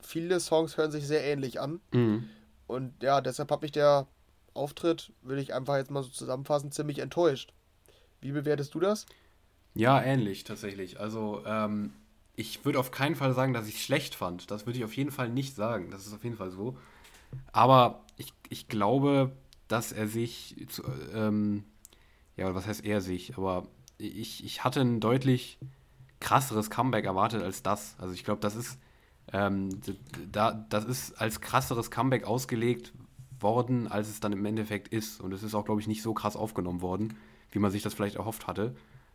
viele Songs hören sich sehr ähnlich an. Mhm. Und ja, deshalb habe ich der Auftritt, würde ich einfach jetzt mal so zusammenfassen, ziemlich enttäuscht. Wie bewertest du das? Ja, ähnlich tatsächlich. Also, ähm, ich würde auf keinen Fall sagen, dass ich es schlecht fand. Das würde ich auf jeden Fall nicht sagen. Das ist auf jeden Fall so. Aber ich, ich glaube, dass er sich zu, ähm, ja, was heißt er sich, aber ich, ich hatte ein deutlich krasseres Comeback erwartet als das. Also ich glaube, das ist, ähm, da, das ist als krasseres Comeback ausgelegt worden, als es dann im Endeffekt ist. Und es ist auch, glaube ich, nicht so krass aufgenommen worden, wie man sich das vielleicht erhofft hatte.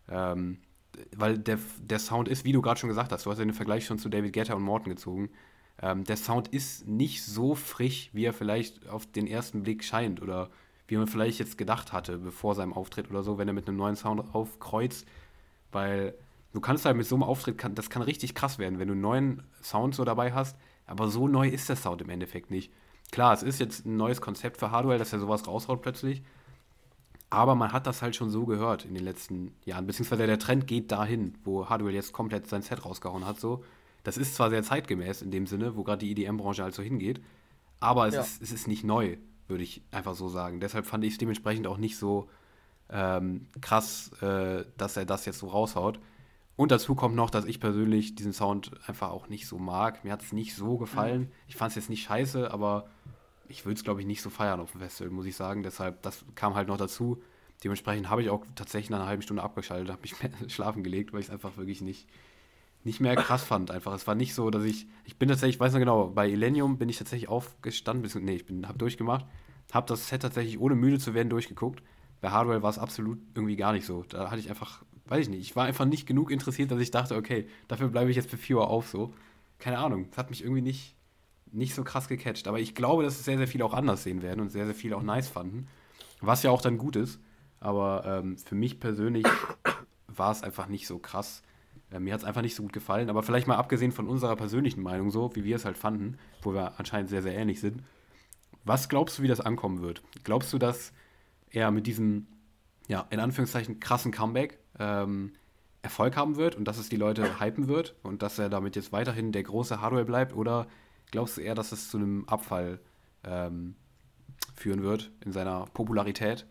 Ähm, weil der, der Sound ist, wie du gerade schon gesagt hast, du hast ja den Vergleich schon zu David Guetta und Morton gezogen. Ähm, der Sound ist nicht so frisch, wie er vielleicht auf den ersten Blick scheint oder wie man vielleicht jetzt gedacht hatte, bevor seinem Auftritt oder so, wenn er mit einem neuen Sound aufkreuzt. Weil du kannst halt mit so einem Auftritt, kann, das kann richtig krass werden, wenn du einen neuen Sound so dabei hast, aber so neu ist der Sound im Endeffekt nicht. Klar, es ist jetzt ein neues Konzept für Hardware, dass er sowas raushaut plötzlich, aber man hat das halt schon so gehört in den letzten Jahren, beziehungsweise der Trend geht dahin, wo Hardware jetzt komplett sein Set rausgehauen hat, so. Das ist zwar sehr zeitgemäß in dem Sinne, wo gerade die EDM-Branche halt so hingeht, aber es, ja. ist, es ist nicht neu würde ich einfach so sagen. Deshalb fand ich es dementsprechend auch nicht so ähm, krass, äh, dass er das jetzt so raushaut. Und dazu kommt noch, dass ich persönlich diesen Sound einfach auch nicht so mag. Mir hat es nicht so gefallen. Mhm. Ich fand es jetzt nicht scheiße, aber ich würde es, glaube ich, nicht so feiern auf dem Festival, muss ich sagen. Deshalb, das kam halt noch dazu. Dementsprechend habe ich auch tatsächlich nach einer halben Stunde abgeschaltet, habe mich schlafen gelegt, weil ich es einfach wirklich nicht, nicht mehr krass fand. Einfach, es war nicht so, dass ich, ich bin tatsächlich, ich weiß noch genau, bei Illenium bin ich tatsächlich aufgestanden, bis, nee, ich habe durchgemacht, habe das Set tatsächlich ohne müde zu werden durchgeguckt. Bei Hardware war es absolut irgendwie gar nicht so. Da hatte ich einfach, weiß ich nicht, ich war einfach nicht genug interessiert, dass ich dachte, okay, dafür bleibe ich jetzt für 4 Uhr auf so. Keine Ahnung, es hat mich irgendwie nicht, nicht so krass gecatcht. Aber ich glaube, dass es sehr, sehr viele auch anders sehen werden und sehr, sehr viele auch nice fanden. Was ja auch dann gut ist. Aber ähm, für mich persönlich war es einfach nicht so krass. Äh, mir hat es einfach nicht so gut gefallen. Aber vielleicht mal abgesehen von unserer persönlichen Meinung, so wie wir es halt fanden, wo wir anscheinend sehr, sehr ähnlich sind. Was glaubst du, wie das ankommen wird? Glaubst du, dass er mit diesem, ja, in Anführungszeichen krassen Comeback ähm, Erfolg haben wird und dass es die Leute hypen wird und dass er damit jetzt weiterhin der große Hardware bleibt? Oder glaubst du eher, dass es zu einem Abfall ähm, führen wird in seiner Popularität?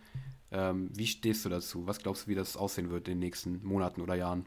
Ähm, wie stehst du dazu? Was glaubst du, wie das aussehen wird in den nächsten Monaten oder Jahren?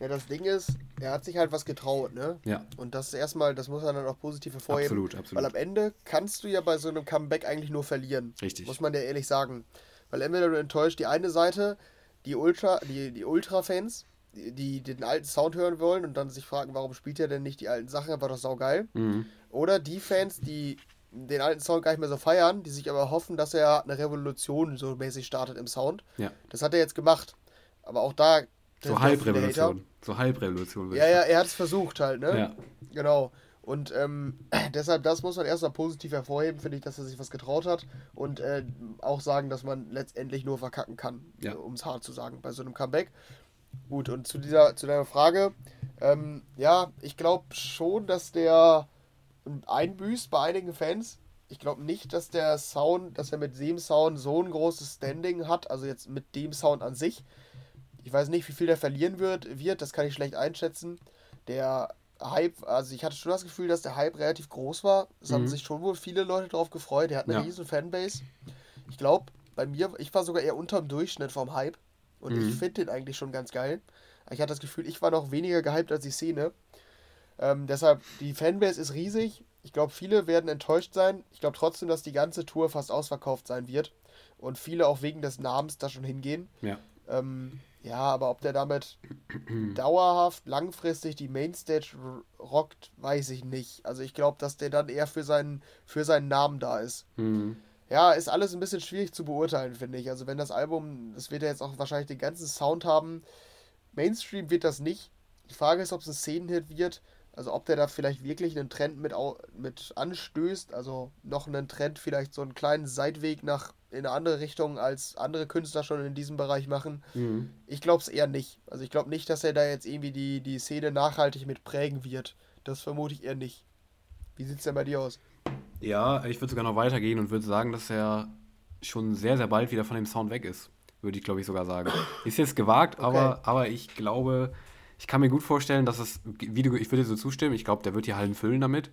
Ja, das Ding ist, er hat sich halt was getraut, ne? Ja. Und das ist erstmal, das muss man dann auch positiv hervorheben. Absolut, absolut. Weil am Ende kannst du ja bei so einem Comeback eigentlich nur verlieren. Richtig. Muss man dir ehrlich sagen. Weil entweder du enttäuscht die eine Seite, die Ultra, die, die Ultra-Fans, die, den alten Sound hören wollen und dann sich fragen, warum spielt er denn nicht die alten Sachen, war doch saugeil. Mhm. Oder die Fans, die den alten Sound gar nicht mehr so feiern, die sich aber hoffen, dass er eine Revolution so mäßig startet im Sound. Ja. Das hat er jetzt gemacht. Aber auch da. So Halbrevolution. So Halbrevolution. Ja, ja, er hat es versucht halt, ne? Ja. Genau. Und ähm, deshalb, das muss man erstmal positiv hervorheben, finde ich, dass er sich was getraut hat. Und äh, auch sagen, dass man letztendlich nur verkacken kann, ja. um es hart zu sagen, bei so einem Comeback. Gut, und zu dieser, zu deiner Frage, ähm, ja, ich glaube schon, dass der einbüßt bei einigen Fans. Ich glaube nicht, dass der Sound, dass er mit dem Sound so ein großes Standing hat, also jetzt mit dem Sound an sich. Ich weiß nicht, wie viel der verlieren wird, wird, das kann ich schlecht einschätzen. Der Hype, also ich hatte schon das Gefühl, dass der Hype relativ groß war. Es mhm. haben sich schon wohl viele Leute darauf gefreut. Der hat eine ja. riesen Fanbase. Ich glaube, bei mir, ich war sogar eher unter dem Durchschnitt vom Hype. Und mhm. ich finde den eigentlich schon ganz geil. Ich hatte das Gefühl, ich war noch weniger gehypt als die Szene. Ähm, deshalb, die Fanbase ist riesig. Ich glaube, viele werden enttäuscht sein. Ich glaube trotzdem, dass die ganze Tour fast ausverkauft sein wird. Und viele auch wegen des Namens da schon hingehen. Ja. Ähm, ja, aber ob der damit dauerhaft, langfristig die Mainstage rockt, weiß ich nicht. Also ich glaube, dass der dann eher für seinen, für seinen Namen da ist. Mhm. Ja, ist alles ein bisschen schwierig zu beurteilen, finde ich. Also wenn das Album, das wird ja jetzt auch wahrscheinlich den ganzen Sound haben. Mainstream wird das nicht. Die Frage ist, ob es ein Szenenhit wird. Also ob der da vielleicht wirklich einen Trend mit, mit anstößt, also noch einen Trend, vielleicht so einen kleinen Seitweg nach in eine andere Richtung, als andere Künstler schon in diesem Bereich machen. Mhm. Ich glaube es eher nicht. Also ich glaube nicht, dass er da jetzt irgendwie die, die Szene nachhaltig mit prägen wird. Das vermute ich eher nicht. Wie sieht es denn bei dir aus? Ja, ich würde sogar noch weitergehen und würde sagen, dass er schon sehr, sehr bald wieder von dem Sound weg ist. Würde ich, glaube ich, sogar sagen. Ist jetzt gewagt, okay. aber, aber ich glaube, ich kann mir gut vorstellen, dass es, wie du, ich würde dir so zustimmen, ich glaube, der wird die Hallen füllen damit.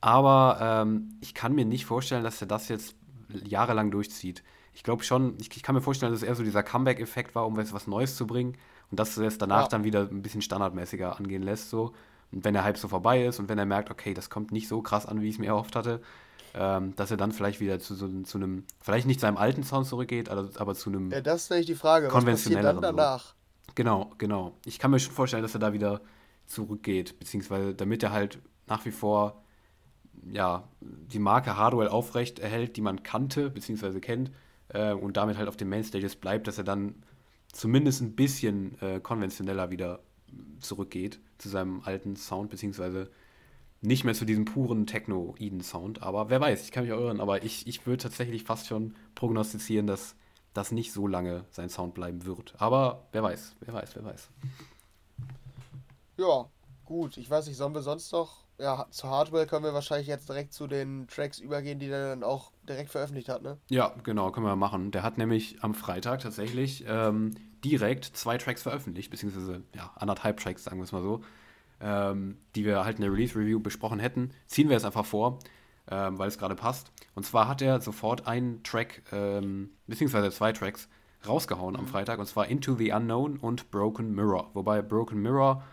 Aber ähm, ich kann mir nicht vorstellen, dass er das jetzt jahrelang durchzieht. Ich glaube schon, ich, ich, kann mir vorstellen, dass es eher so dieser Comeback-Effekt war, um was Neues zu bringen und dass er es danach ja. dann wieder ein bisschen standardmäßiger angehen lässt. So. Und wenn der Hype so vorbei ist und wenn er merkt, okay, das kommt nicht so krass an, wie ich es mir erhofft hatte, ähm, dass er dann vielleicht wieder zu, so, zu einem, vielleicht nicht seinem alten Sound zurückgeht, aber, aber zu einem. Ja, das wäre die Frage. Was passiert dann danach? So. Genau, genau. Ich kann mir schon vorstellen, dass er da wieder zurückgeht, beziehungsweise damit er halt nach wie vor ja, die Marke Hardware aufrecht erhält, die man kannte, beziehungsweise kennt, äh, und damit halt auf den Mainstages bleibt, dass er dann zumindest ein bisschen äh, konventioneller wieder zurückgeht zu seinem alten Sound, beziehungsweise nicht mehr zu diesem puren Techno-Eden-Sound. Aber wer weiß, ich kann mich auch irren, aber ich, ich würde tatsächlich fast schon prognostizieren, dass das nicht so lange sein Sound bleiben wird. Aber wer weiß, wer weiß, wer weiß. Ja, gut. Ich weiß nicht, sollen wir sonst noch. Ja, zur Hardware können wir wahrscheinlich jetzt direkt zu den Tracks übergehen, die er dann auch direkt veröffentlicht hat, ne? Ja, genau, können wir machen. Der hat nämlich am Freitag tatsächlich ähm, direkt zwei Tracks veröffentlicht, beziehungsweise ja, anderthalb Tracks, sagen wir es mal so, ähm, die wir halt in der Release-Review besprochen hätten. Ziehen wir jetzt einfach vor. ähm, weil es gerade passt. Und zwar hat er sofort einen Track, ähm, beziehungsweise zwei Tracks, rausgehauen am Freitag, und zwar Into the Unknown und Broken Mirror. Wobei Broken Mirror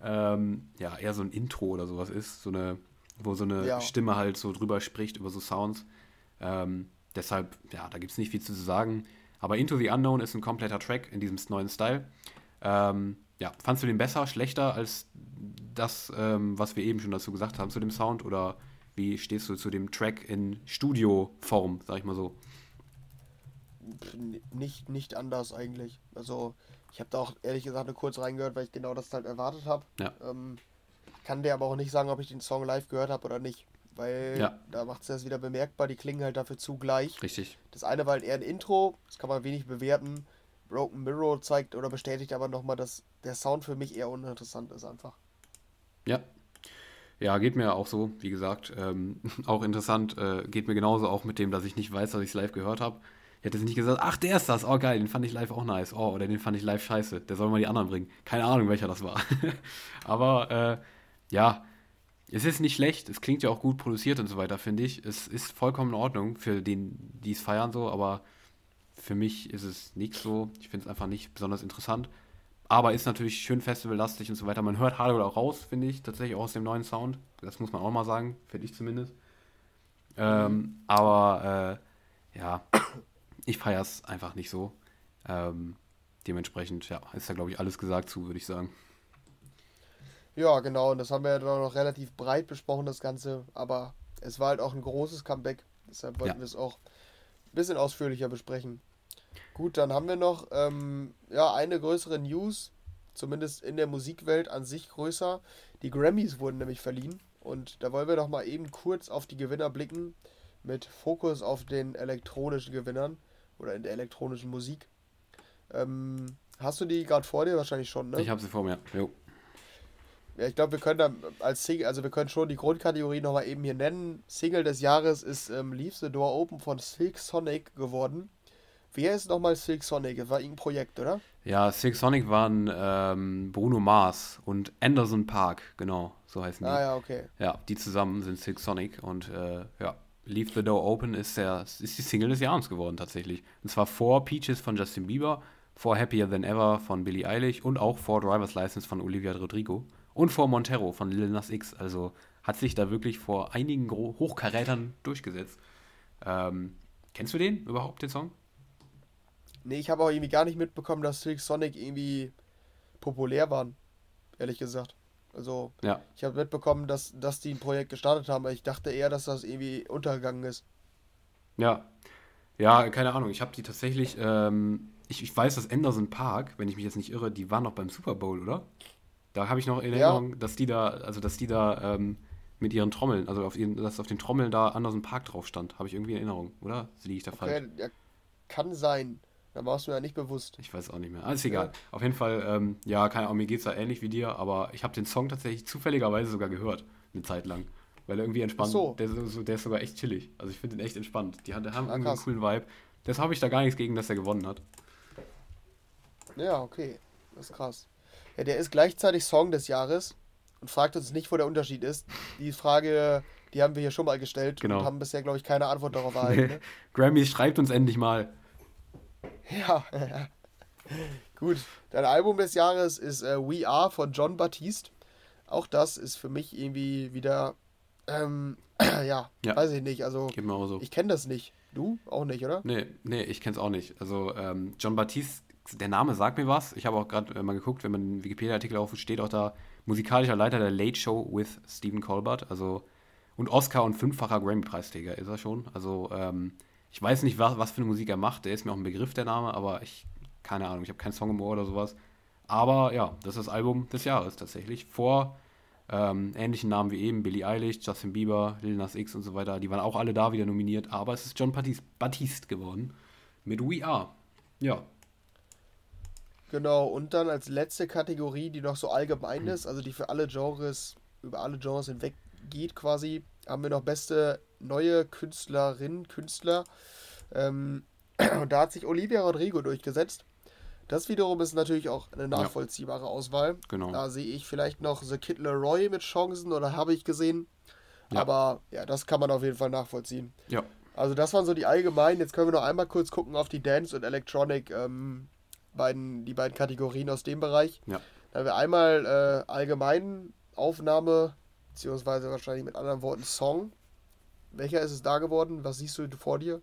ähm, ja eher so ein Intro oder sowas ist, so eine, wo so eine Ja. Stimme halt so drüber spricht über so Sounds. Ähm, deshalb, ja, da gibt es nicht viel zu sagen. Aber Into the Unknown ist ein kompletter Track in diesem neuen Style. Ähm, ja, fandst du den besser, schlechter als das, ähm, was wir eben schon dazu gesagt haben zu dem Sound? Oder wie stehst du zu dem Track in Studioform, sag ich mal so? Nicht, nicht anders eigentlich. Also, ich habe da auch ehrlich gesagt nur kurz reingehört, weil ich genau das halt erwartet habe. Ja. Ähm, kann dir aber auch nicht sagen, ob ich den Song live gehört habe oder nicht. Weil Ja. da macht es das wieder bemerkbar, die klingen halt dafür zugleich. Richtig. Das eine war halt eher ein Intro, das kann man wenig bewerten. Broken Mirror zeigt oder bestätigt aber nochmal, dass der Sound für mich eher uninteressant ist einfach. Ja. Ja, geht mir auch so, wie gesagt. Ähm, auch interessant, äh, geht mir genauso auch mit dem, dass ich nicht weiß, dass ich es live gehört habe. Ich hätte jetzt nicht gesagt, ach, der ist das, oh geil, den fand ich live auch nice. Oh, oder den fand ich live scheiße. Der soll mal die anderen bringen. Keine Ahnung, welcher das war. Aber äh, ja, es ist nicht schlecht, es klingt ja auch gut produziert und so weiter, finde ich. Es ist vollkommen in Ordnung für den, die es feiern so, aber für mich ist es nicht so. Ich finde es einfach nicht besonders interessant. Aber ist natürlich schön festivallastig und so weiter. Man hört Hardware auch raus, finde ich, tatsächlich auch aus dem neuen Sound. Das muss man auch mal sagen, finde ich zumindest. Ähm, aber äh, ja, ich feiere es einfach nicht so. Ähm, dementsprechend, ja, ist da, glaube ich, alles gesagt zu, würde ich sagen. Ja, genau, und das haben wir ja dann noch relativ breit besprochen, das Ganze. Aber es war halt auch ein großes Comeback. Deshalb wollten Ja. wir es auch ein bisschen ausführlicher besprechen. Gut, dann haben wir noch ähm, ja, eine größere News, zumindest in der Musikwelt an sich größer. Die Grammys wurden nämlich verliehen. Und da wollen wir doch mal eben kurz auf die Gewinner blicken, mit Fokus auf den elektronischen Gewinnern oder in der elektronischen Musik. Ähm, hast du die gerade vor dir? Wahrscheinlich schon, ne? Ich habe sie vor mir. Jo. Ja, ich glaube, wir können dann als Single, also wir können schon die Grundkategorie nochmal eben hier nennen. Single des Jahres ist ähm, Leave the Door Open von Silk Sonic geworden. Wer ist nochmal Silk Sonic? Das war irgendein Projekt, oder? Ja, Silk Sonic waren ähm, Bruno Mars und Anderson Park, genau, so heißen die. Ah ja, okay. Ja, die zusammen sind Silk Sonic und äh, ja, Leave the Door Open ist, der, ist die Single des Jahres geworden tatsächlich. Und zwar vor Peaches von Justin Bieber, vor Happier Than Ever von Billie Eilish und auch vor Driver's License von Olivia Rodrigo und vor Montero von Lil Nas X. Also hat sich da wirklich vor einigen Hochkarätern durchgesetzt. Ähm, kennst du den überhaupt, den Song? Nee, ich habe auch irgendwie gar nicht mitbekommen, dass Silk Sonic irgendwie populär waren. Ehrlich gesagt. Also, Ja, ich habe mitbekommen, dass, dass die ein Projekt gestartet haben, aber ich dachte eher, dass das irgendwie untergegangen ist. Ja, ja, keine Ahnung. Ich habe die tatsächlich, ähm, ich, ich weiß, dass Anderson Park, wenn ich mich jetzt nicht irre, die waren noch beim Super Bowl, oder? Da habe ich noch in Ja. Erinnerung, dass die da, also dass die da ähm, mit ihren Trommeln, also auf ihren, dass auf den Trommeln da Anderson Park drauf stand. Habe ich irgendwie in Erinnerung, oder? Liege ich da falsch? Okay, ja, kann sein. Da warst du mir ja nicht bewusst. Ich weiß auch nicht mehr. Alles egal. Auf jeden Fall, ähm, ja, keine Ahnung, mir geht es da ähnlich wie dir, aber ich habe den Song tatsächlich zufälligerweise sogar gehört, eine Zeit lang. Weil er irgendwie entspannt, Ach so. der, der ist sogar echt chillig. Also ich finde den echt entspannt. Die haben, haben Ah, irgendwie einen coolen Vibe. Deshalb habe ich da gar nichts gegen, dass er gewonnen hat. Ja, okay. Das ist krass. Ja, der ist gleichzeitig Song des Jahres und fragt uns nicht, wo der Unterschied ist. Die Frage, die haben wir hier schon mal gestellt Genau. und haben bisher, glaube ich, keine Antwort darauf erhalten. Ne? Grammy, schreibt uns endlich mal. ja. Gut. Dein Album des Jahres ist äh, We Are von John Baptiste. Auch das ist für mich irgendwie wieder, ähm, ja, Ja. weiß ich nicht. Also, so. ich kenne das nicht. Du? Auch nicht, oder? Nee, nee, ich kenn's auch nicht. Also, ähm, John Baptiste, der Name sagt mir was. Ich habe auch gerade äh, mal geguckt, wenn man den Wikipedia-Artikel aufruft, steht auch da musikalischer Leiter der Late Show with Stephen Colbert. Also, und Oscar und fünffacher Grammy-Preisträger ist er schon. Also, ähm, ich weiß nicht, was, was für eine Musik er macht. Der ist mir auch ein Begriff, der Name, aber ich, keine Ahnung, ich habe keinen Song im Ohr oder sowas. Aber ja, das ist das Album des Jahres tatsächlich. Vor ähm, ähnlichen Namen wie eben, Billie Eilish, Justin Bieber, Lil Nas X und so weiter. Die waren auch alle da wieder nominiert, aber es ist John Baptiste, Baptiste geworden mit We Are. Ja, Genau, und dann als letzte Kategorie, die noch so allgemein ist, also die für alle Genres, über alle Genres hinweg geht quasi, haben wir noch beste neue Künstlerinnen, Künstler. Ähm, und da hat sich Olivia Rodrigo durchgesetzt. Das wiederum ist natürlich auch eine nachvollziehbare Auswahl. genau. Da sehe ich vielleicht noch The Kid Leroy mit Chancen oder habe ich gesehen. Ja. Aber ja, das kann man auf jeden Fall nachvollziehen. Ja. Also das waren so die allgemeinen. Jetzt können wir noch einmal kurz gucken auf die Dance und Electronic, ähm, beiden, die beiden Kategorien aus dem Bereich. Ja. Da haben wir einmal äh, allgemeinen Aufnahme, beziehungsweise wahrscheinlich mit anderen Worten Song. Welcher ist es da geworden? Was siehst du vor dir?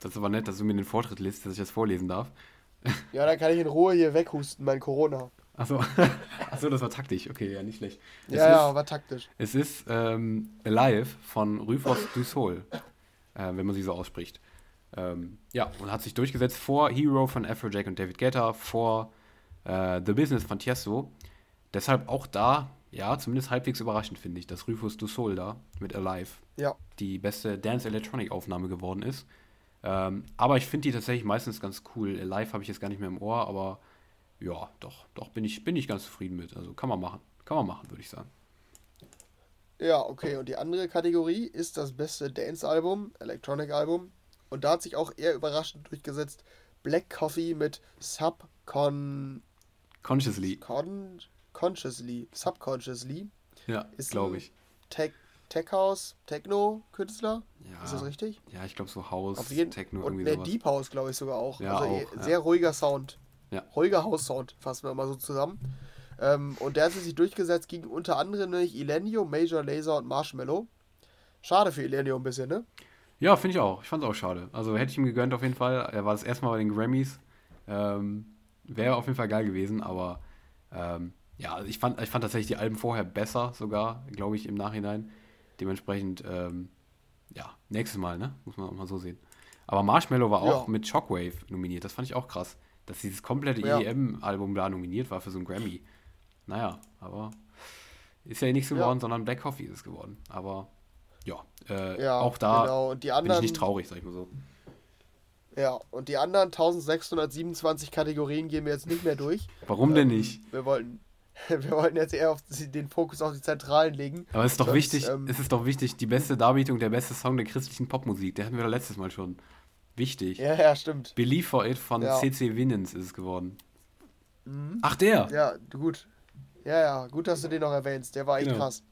Das ist aber nett, dass du mir den Vortritt lässt, dass ich das vorlesen darf. Ja, dann kann ich in Ruhe hier weghusten, mein Corona. Achso, Achso das war taktisch. Okay, ja, nicht schlecht. Es ja, ja, war taktisch. Es ist ähm, Alive von Rufus du Sol, äh, wenn man sie so ausspricht. Ähm, ja, und hat sich durchgesetzt vor Hero von Afrojack und David Guetta, vor äh, The Business von Tiesto. Deshalb auch da, ja, zumindest halbwegs überraschend finde ich, dass Rufus du Sol da mit Alive ja. die beste Dance Electronic Aufnahme geworden ist. Ähm, aber ich finde die tatsächlich meistens ganz cool. Live habe ich jetzt gar nicht mehr im Ohr, aber ja, doch, doch bin ich, bin ich ganz zufrieden mit. Also kann man machen. Kann man machen, würde ich sagen. Ja, okay. Und die andere Kategorie ist das beste Dance-Album, Electronic-Album. Und da hat sich auch eher überraschend durchgesetzt Black Coffee mit Subcon... Consciously. Con consciously. Subconsciously. Ja, glaube ich. Tech Tech House, Techno-Künstler. Ja. Ist das richtig? Ja, ich glaube so House, Auf jeden, Techno, und irgendwie sowas. Deep House, glaube ich sogar auch. Ja, also auch, sehr ja. ruhiger Sound. Ja. Ruhiger House-Sound, fassen wir mal so zusammen. Ähm, und der hat sich durchgesetzt gegen unter anderem nämlich Elenio, Major Laser und Marshmallow. Schade für Elenio ein bisschen, ne? Ja, finde ich auch. Ich fand es auch schade. Also hätte ich ihm gegönnt auf jeden Fall. Er war das erste Mal bei den Grammys. Ähm, Wäre auf jeden Fall geil gewesen, aber ähm, ja, also ich fand, ich fand tatsächlich die Alben vorher besser, sogar, glaube ich, im Nachhinein. Dementsprechend, ähm, ja, nächstes Mal, ne? Muss man auch mal so sehen. Aber Marshmallow war auch Ja. mit Shockwave nominiert. Das fand ich auch krass, dass dieses komplette Ja. EDM-Album da nominiert war für so einen Grammy. Naja, aber ist ja nichts Ja. geworden, sondern Black Coffee ist es geworden. Aber ja, äh, Ja, auch da genau. Und die bin ich anderen, nicht traurig, sag ich mal so. Ja, und die anderen 1627 Kategorien gehen wir jetzt nicht mehr durch. Warum denn Ähm, nicht? Wir wollten, wir wollten jetzt eher auf den Fokus auf die Zentralen legen. Aber es ist doch sonst, wichtig, ähm, es ist doch wichtig, die beste Darbietung, der beste Song der christlichen Popmusik. Der hatten wir doch letztes Mal schon. Wichtig. Ja, ja, stimmt. Believe for It von Ja. CC Winans ist es geworden. Mhm. Ach, der! Ja, gut. Ja, ja, gut, dass du den noch erwähnst. Der war echt Genau. krass.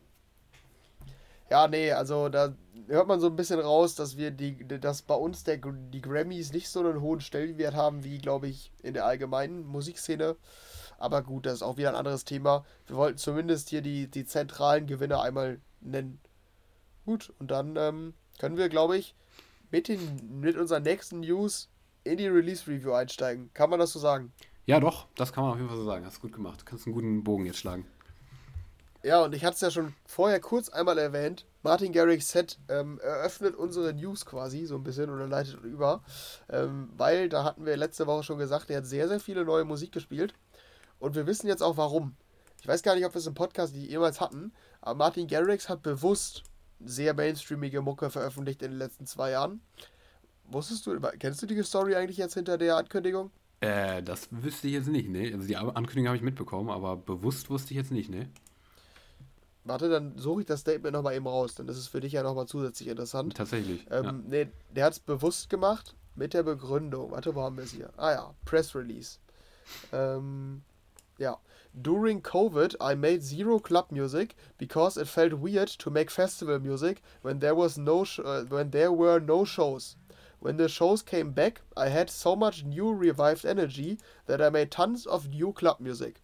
Ja, nee, also da hört man so ein bisschen raus, dass wir die, dass bei uns der, die Grammys nicht so einen hohen Stellenwert haben, wie, glaube ich, in der allgemeinen Musikszene. Aber gut, das ist auch wieder ein anderes Thema. Wir wollten zumindest hier die, die zentralen Gewinner einmal nennen. Gut, und dann ähm, können wir, glaube ich, mit, den, mit unseren nächsten News in die Release-Review einsteigen. Kann man das so sagen? Ja, doch, das kann man auf jeden Fall so sagen. Hast gut gemacht. Du kannst einen guten Bogen jetzt schlagen. Ja, und ich hatte es ja schon vorher kurz einmal erwähnt. Martin Garrix Set ähm, eröffnet unsere News quasi so ein bisschen oder leitet über. Ähm, weil da hatten wir letzte Woche schon gesagt, er hat sehr, sehr viele neue Musik gespielt. Und wir wissen jetzt auch warum. Ich weiß gar nicht, ob wir es im Podcast jemals hatten, aber Martin Garrix hat bewusst sehr mainstreamige Mucke veröffentlicht in den letzten zwei Jahren. Wusstest du, kennst du die Story eigentlich jetzt hinter der Ankündigung? Äh, das wüsste ich jetzt nicht, ne? Also die Ankündigung habe ich mitbekommen, aber bewusst wusste ich jetzt nicht, ne? Warte, dann suche ich das Statement nochmal eben raus, denn das ist für dich ja nochmal zusätzlich interessant. Tatsächlich. Ähm, ja. nee, der hat es bewusst gemacht mit der Begründung. Warte, wo haben wir es hier? Ah ja, Press Release. Ähm, ja. During COVID, I made zero club music because it felt weird to make festival music when there was no sh uh, when there were no shows. When the shows came back, I had so much new revived energy that I made tons of new club music.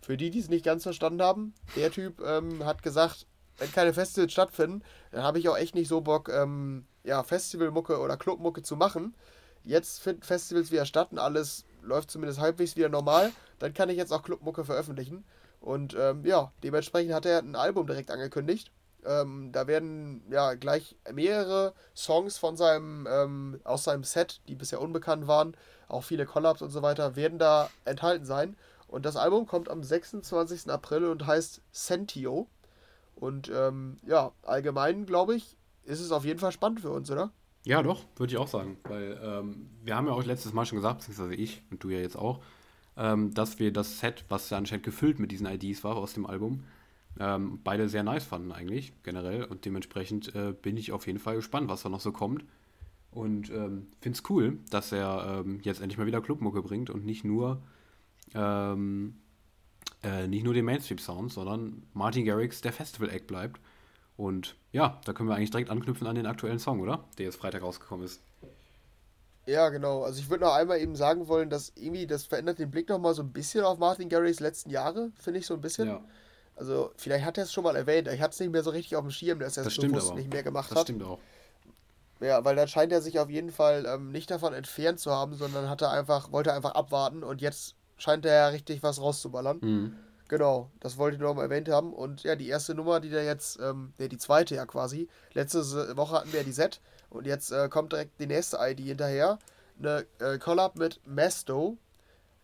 Für die, die es nicht ganz verstanden haben, der Typ ähm, hat gesagt, wenn keine Festivals stattfinden, dann habe ich auch echt nicht so Bock, ähm, ja, Festivalmucke oder Clubmucke zu machen. Jetzt finden Festivals wieder statt und alles läuft zumindest halbwegs wieder normal. Dann kann ich jetzt auch Clubmucke veröffentlichen. Und ähm, ja, dementsprechend hat er ein Album direkt angekündigt. Ähm, da werden ja gleich mehrere Songs von seinem, ähm, aus seinem Set, die bisher unbekannt waren, auch viele Collabs und so weiter, werden da enthalten sein. Und das Album kommt am 26. April und heißt Sentio. Und ähm, ja, allgemein glaube ich, ist es auf jeden Fall spannend für uns, oder? Ja, doch, würde ich auch sagen. Weil ähm, wir haben ja auch letztes Mal schon gesagt, beziehungsweise ich und du ja jetzt auch, ähm, dass wir das Set, was ja anscheinend gefüllt mit diesen IDs war aus dem Album, ähm, beide sehr nice fanden eigentlich, generell. Und dementsprechend äh, bin ich auf jeden Fall gespannt, was da noch so kommt. Und ähm, finde es cool, dass er ähm, jetzt endlich mal wieder Clubmucke bringt und nicht nur ähm, äh, nicht nur den Mainstream-Sound, sondern Martin Garrix der Festival-Act bleibt. Und ja, da können wir eigentlich direkt anknüpfen an den aktuellen Song, oder? Der jetzt Freitag rausgekommen ist. Ja, genau. Also ich würde noch einmal eben sagen wollen, dass irgendwie, das verändert den Blick nochmal so ein bisschen auf Martin Garrix letzten Jahre, finde ich so ein bisschen. Ja. Also vielleicht hat er es schon mal erwähnt, ich hatte es nicht mehr so richtig auf dem Schirm, dass er es bewusst nicht mehr gemacht das hat. Das stimmt auch. Ja, weil dann scheint er sich auf jeden Fall ähm, nicht davon entfernt zu haben, sondern hat er einfach, wollte einfach abwarten und jetzt scheint er ja richtig was rauszuballern. Mhm. Genau, das wollte ich noch mal erwähnt haben. Und ja, die erste Nummer, die da jetzt, ähm, ne, die zweite ja quasi. Letzte Woche hatten wir die Set und jetzt äh, kommt direkt die nächste ID hinterher. Eine äh, Collab mit Mesto.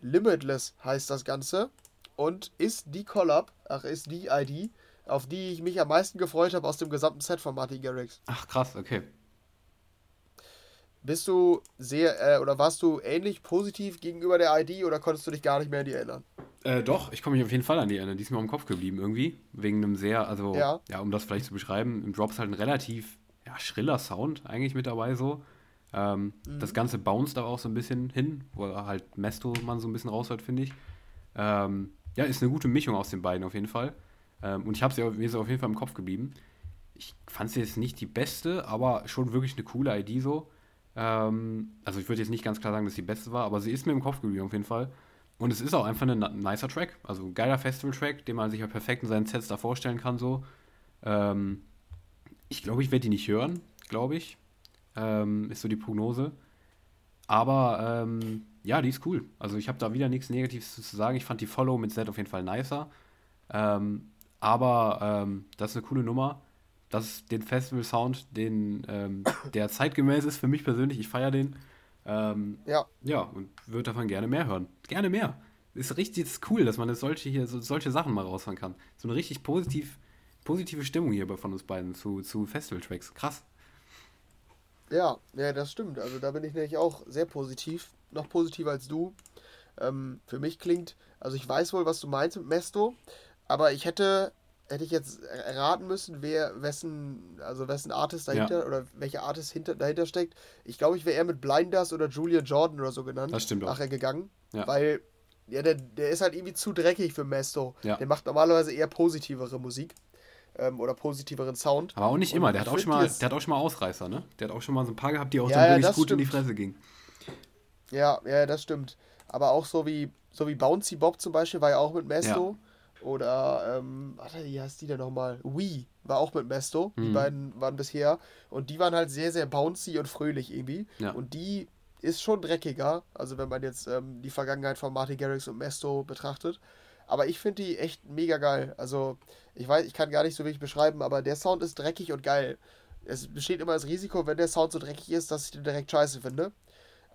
Limitless heißt das Ganze. Und ist die Collab, ach, ist die ID, auf die ich mich am meisten gefreut habe aus dem gesamten Set von Martin Garrix. Ach, krass, okay. Bist du sehr, äh, oder warst du ähnlich positiv gegenüber der ID oder konntest du dich gar nicht mehr an die erinnern? Äh, doch, ich komme mich auf jeden Fall an die erinnern. Die ist mir im Kopf geblieben irgendwie. Wegen einem sehr, also, ja, ja um das vielleicht zu beschreiben, im Drop ist halt ein relativ ja, schriller Sound eigentlich mit dabei so. Ähm, mhm. Das Ganze bounced da auch so ein bisschen hin, wo halt Mesto man so ein bisschen raushört, finde ich. Ähm, ja, ist eine gute Mischung aus den beiden auf jeden Fall. Ähm, und ich habe sie mir ist auf jeden Fall im Kopf geblieben. Ich fand sie jetzt nicht die beste, aber schon wirklich eine coole ID so. Ähm, also ich würde jetzt nicht ganz klar sagen, dass sie die beste war, aber sie ist mir im Kopf geblieben auf jeden Fall. Und es ist auch einfach ein nicer Track, also ein geiler Festival-Track, den man sich ja perfekt in seinen Sets da vorstellen kann so. Ähm, ich glaube, ich werde die nicht hören, glaube ich. Ähm, ist so die Prognose. Aber ähm, ja, die ist cool. Also ich habe da wieder nichts Negatives zu sagen. Ich fand die Follow mit Z auf jeden Fall nicer. Ähm, aber ähm, das ist eine coole Nummer. Das ist den Festival-Sound, den, ähm, der zeitgemäß ist für mich persönlich. Ich feiere den. Ähm, ja. Ja, und würde davon gerne mehr hören. Gerne mehr. Ist richtig ist cool, dass man solche, hier, so, solche Sachen mal rausfahren kann. So eine richtig positiv positive Stimmung hier von uns beiden zu, zu Festival-Tracks. Krass. Ja, ja, das stimmt. Also da bin ich nämlich auch sehr positiv. Noch positiver als du. Ähm, für mich klingt, also ich weiß wohl, was du meinst mit Mesto, aber ich hätte, hätte ich jetzt erraten müssen, wer, wessen, also wessen Artist dahinter ja. oder welcher Artist hinter, dahinter steckt. Ich glaube, ich wäre eher mit Blinders oder Julia Jordan oder so genannt. Das stimmt auch. Nachher gegangen. Ja. Weil, ja, der, der ist halt irgendwie zu dreckig für Mesto. Ja. Der macht normalerweise eher positivere Musik ähm, oder positiveren Sound. Aber auch nicht immer, der hat auch, schon mal, der hat auch schon mal Ausreißer, ne? Der hat auch schon mal so ein paar gehabt, die auch ja, dann wirklich gut stimmt. in die Fresse gingen. Ja, ja, das stimmt. Aber auch so wie, so wie Bouncy Bob zum Beispiel war ja auch mit Mesto. Oder, ähm, warte, wie heißt die denn nochmal? Wii war auch mit Mesto. Mhm. Die beiden waren bisher. Und die waren halt sehr, sehr bouncy und fröhlich irgendwie. Ja. Und die ist schon dreckiger. Also wenn man jetzt ähm, die Vergangenheit von Martin Garrix und Mesto betrachtet. Aber ich finde die echt mega geil. Also, ich weiß, ich kann gar nicht so wirklich beschreiben, aber der Sound ist dreckig und geil. Es besteht immer das Risiko, wenn der Sound so dreckig ist, dass ich den direkt scheiße finde.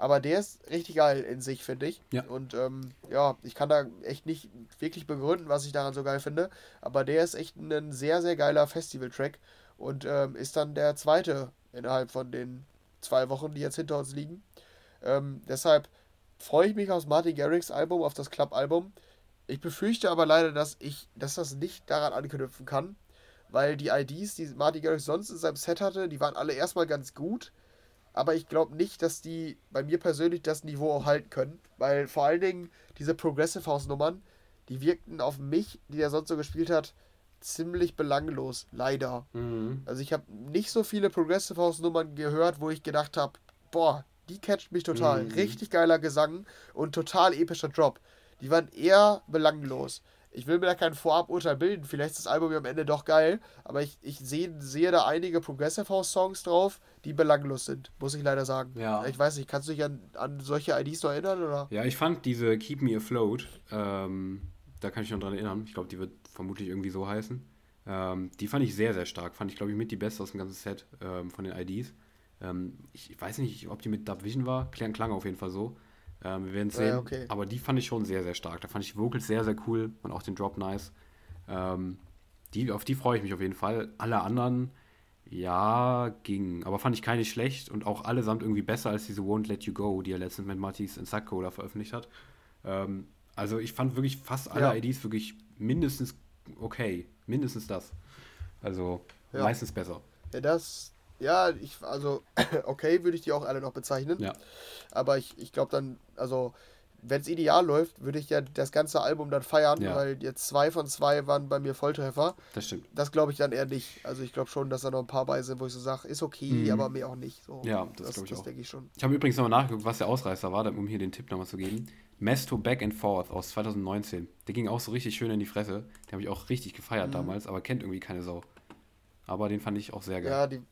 Aber der ist richtig geil in sich, finde ich. Ja. Und ähm, ja, ich kann da echt nicht wirklich begründen, was ich daran so geil finde. Aber der ist echt ein sehr, sehr geiler Festival-Track. Und ähm, ist dann der zweite innerhalb von den zwei Wochen, die jetzt hinter uns liegen. Ähm, deshalb freue ich mich aufs Martin Garrix Album, auf das Club-Album. Ich befürchte aber leider, dass ich, dass das nicht daran anknüpfen kann, weil die IDs, die Marty Garrix sonst in seinem Set hatte, die waren alle erstmal ganz gut, aber ich glaube nicht, dass die bei mir persönlich das Niveau auch halten können, weil vor allen Dingen diese Progressive House Nummern, die wirkten auf mich, die der sonst so gespielt hat, ziemlich belanglos, leider. Mhm. Also ich habe nicht so viele Progressive House Nummern gehört, wo ich gedacht habe, boah, die catcht mich total. Mhm. Richtig geiler Gesang und total epischer Drop die waren eher belanglos. Ich will mir da kein Voraburteil bilden, vielleicht ist das Album ja am Ende doch geil, aber ich, ich sehe, sehe da einige Progressive House Songs drauf, die belanglos sind, muss ich leider sagen. Ja. Ich weiß nicht, kannst du dich an, an solche IDs noch erinnern? Oder? Ja, ich fand diese Keep Me Afloat, ähm, da kann ich mich noch dran erinnern, ich glaube, die wird vermutlich irgendwie so heißen. Ähm, die fand ich sehr, sehr stark, fand ich, glaube ich, mit die beste aus dem ganzen Set ähm, von den IDs. Ähm, ich, ich, weiß nicht, ob die mit Dub Vision war, klang, klang auf jeden Fall so. Ähm, wir werden sehen. Ja, okay. Aber die fand ich schon sehr, sehr stark. Da fand ich die Vocals sehr, sehr cool und auch den Drop nice. Ähm, die, auf die freue ich mich auf jeden Fall. Alle anderen, ja, ging. Aber fand ich keine schlecht und auch allesamt irgendwie besser als diese Won't Let You Go, die er letztens mit Mattis in Sacco da veröffentlicht hat. Ähm, also ich fand wirklich fast alle ja. IDs wirklich mindestens okay. Mindestens das. Also ja. meistens besser. Ja, das, ja, ich, also, okay, würde ich die auch alle noch bezeichnen. Ja. Aber ich, ich glaube dann, also, wenn es ideal läuft, würde ich ja das ganze Album dann feiern, Ja. weil jetzt zwei von zwei waren bei mir Volltreffer. Das stimmt. Das glaube ich dann eher nicht. Also ich glaube schon, dass da noch ein paar bei sind, wo ich so sage, ist okay, Mhm. aber mir auch nicht. So. Ja, das das, glaub ich das auch. denke ich schon. Ich habe übrigens nochmal nachgeguckt, was der Ausreißer war, um hier den Tipp nochmal zu geben. Mesto Back and Forth aus 2019. Der ging auch so richtig schön in die Fresse. Den habe ich auch richtig gefeiert Mhm. damals, aber kennt irgendwie keine Sau. Aber den fand ich auch sehr geil. Ja, die,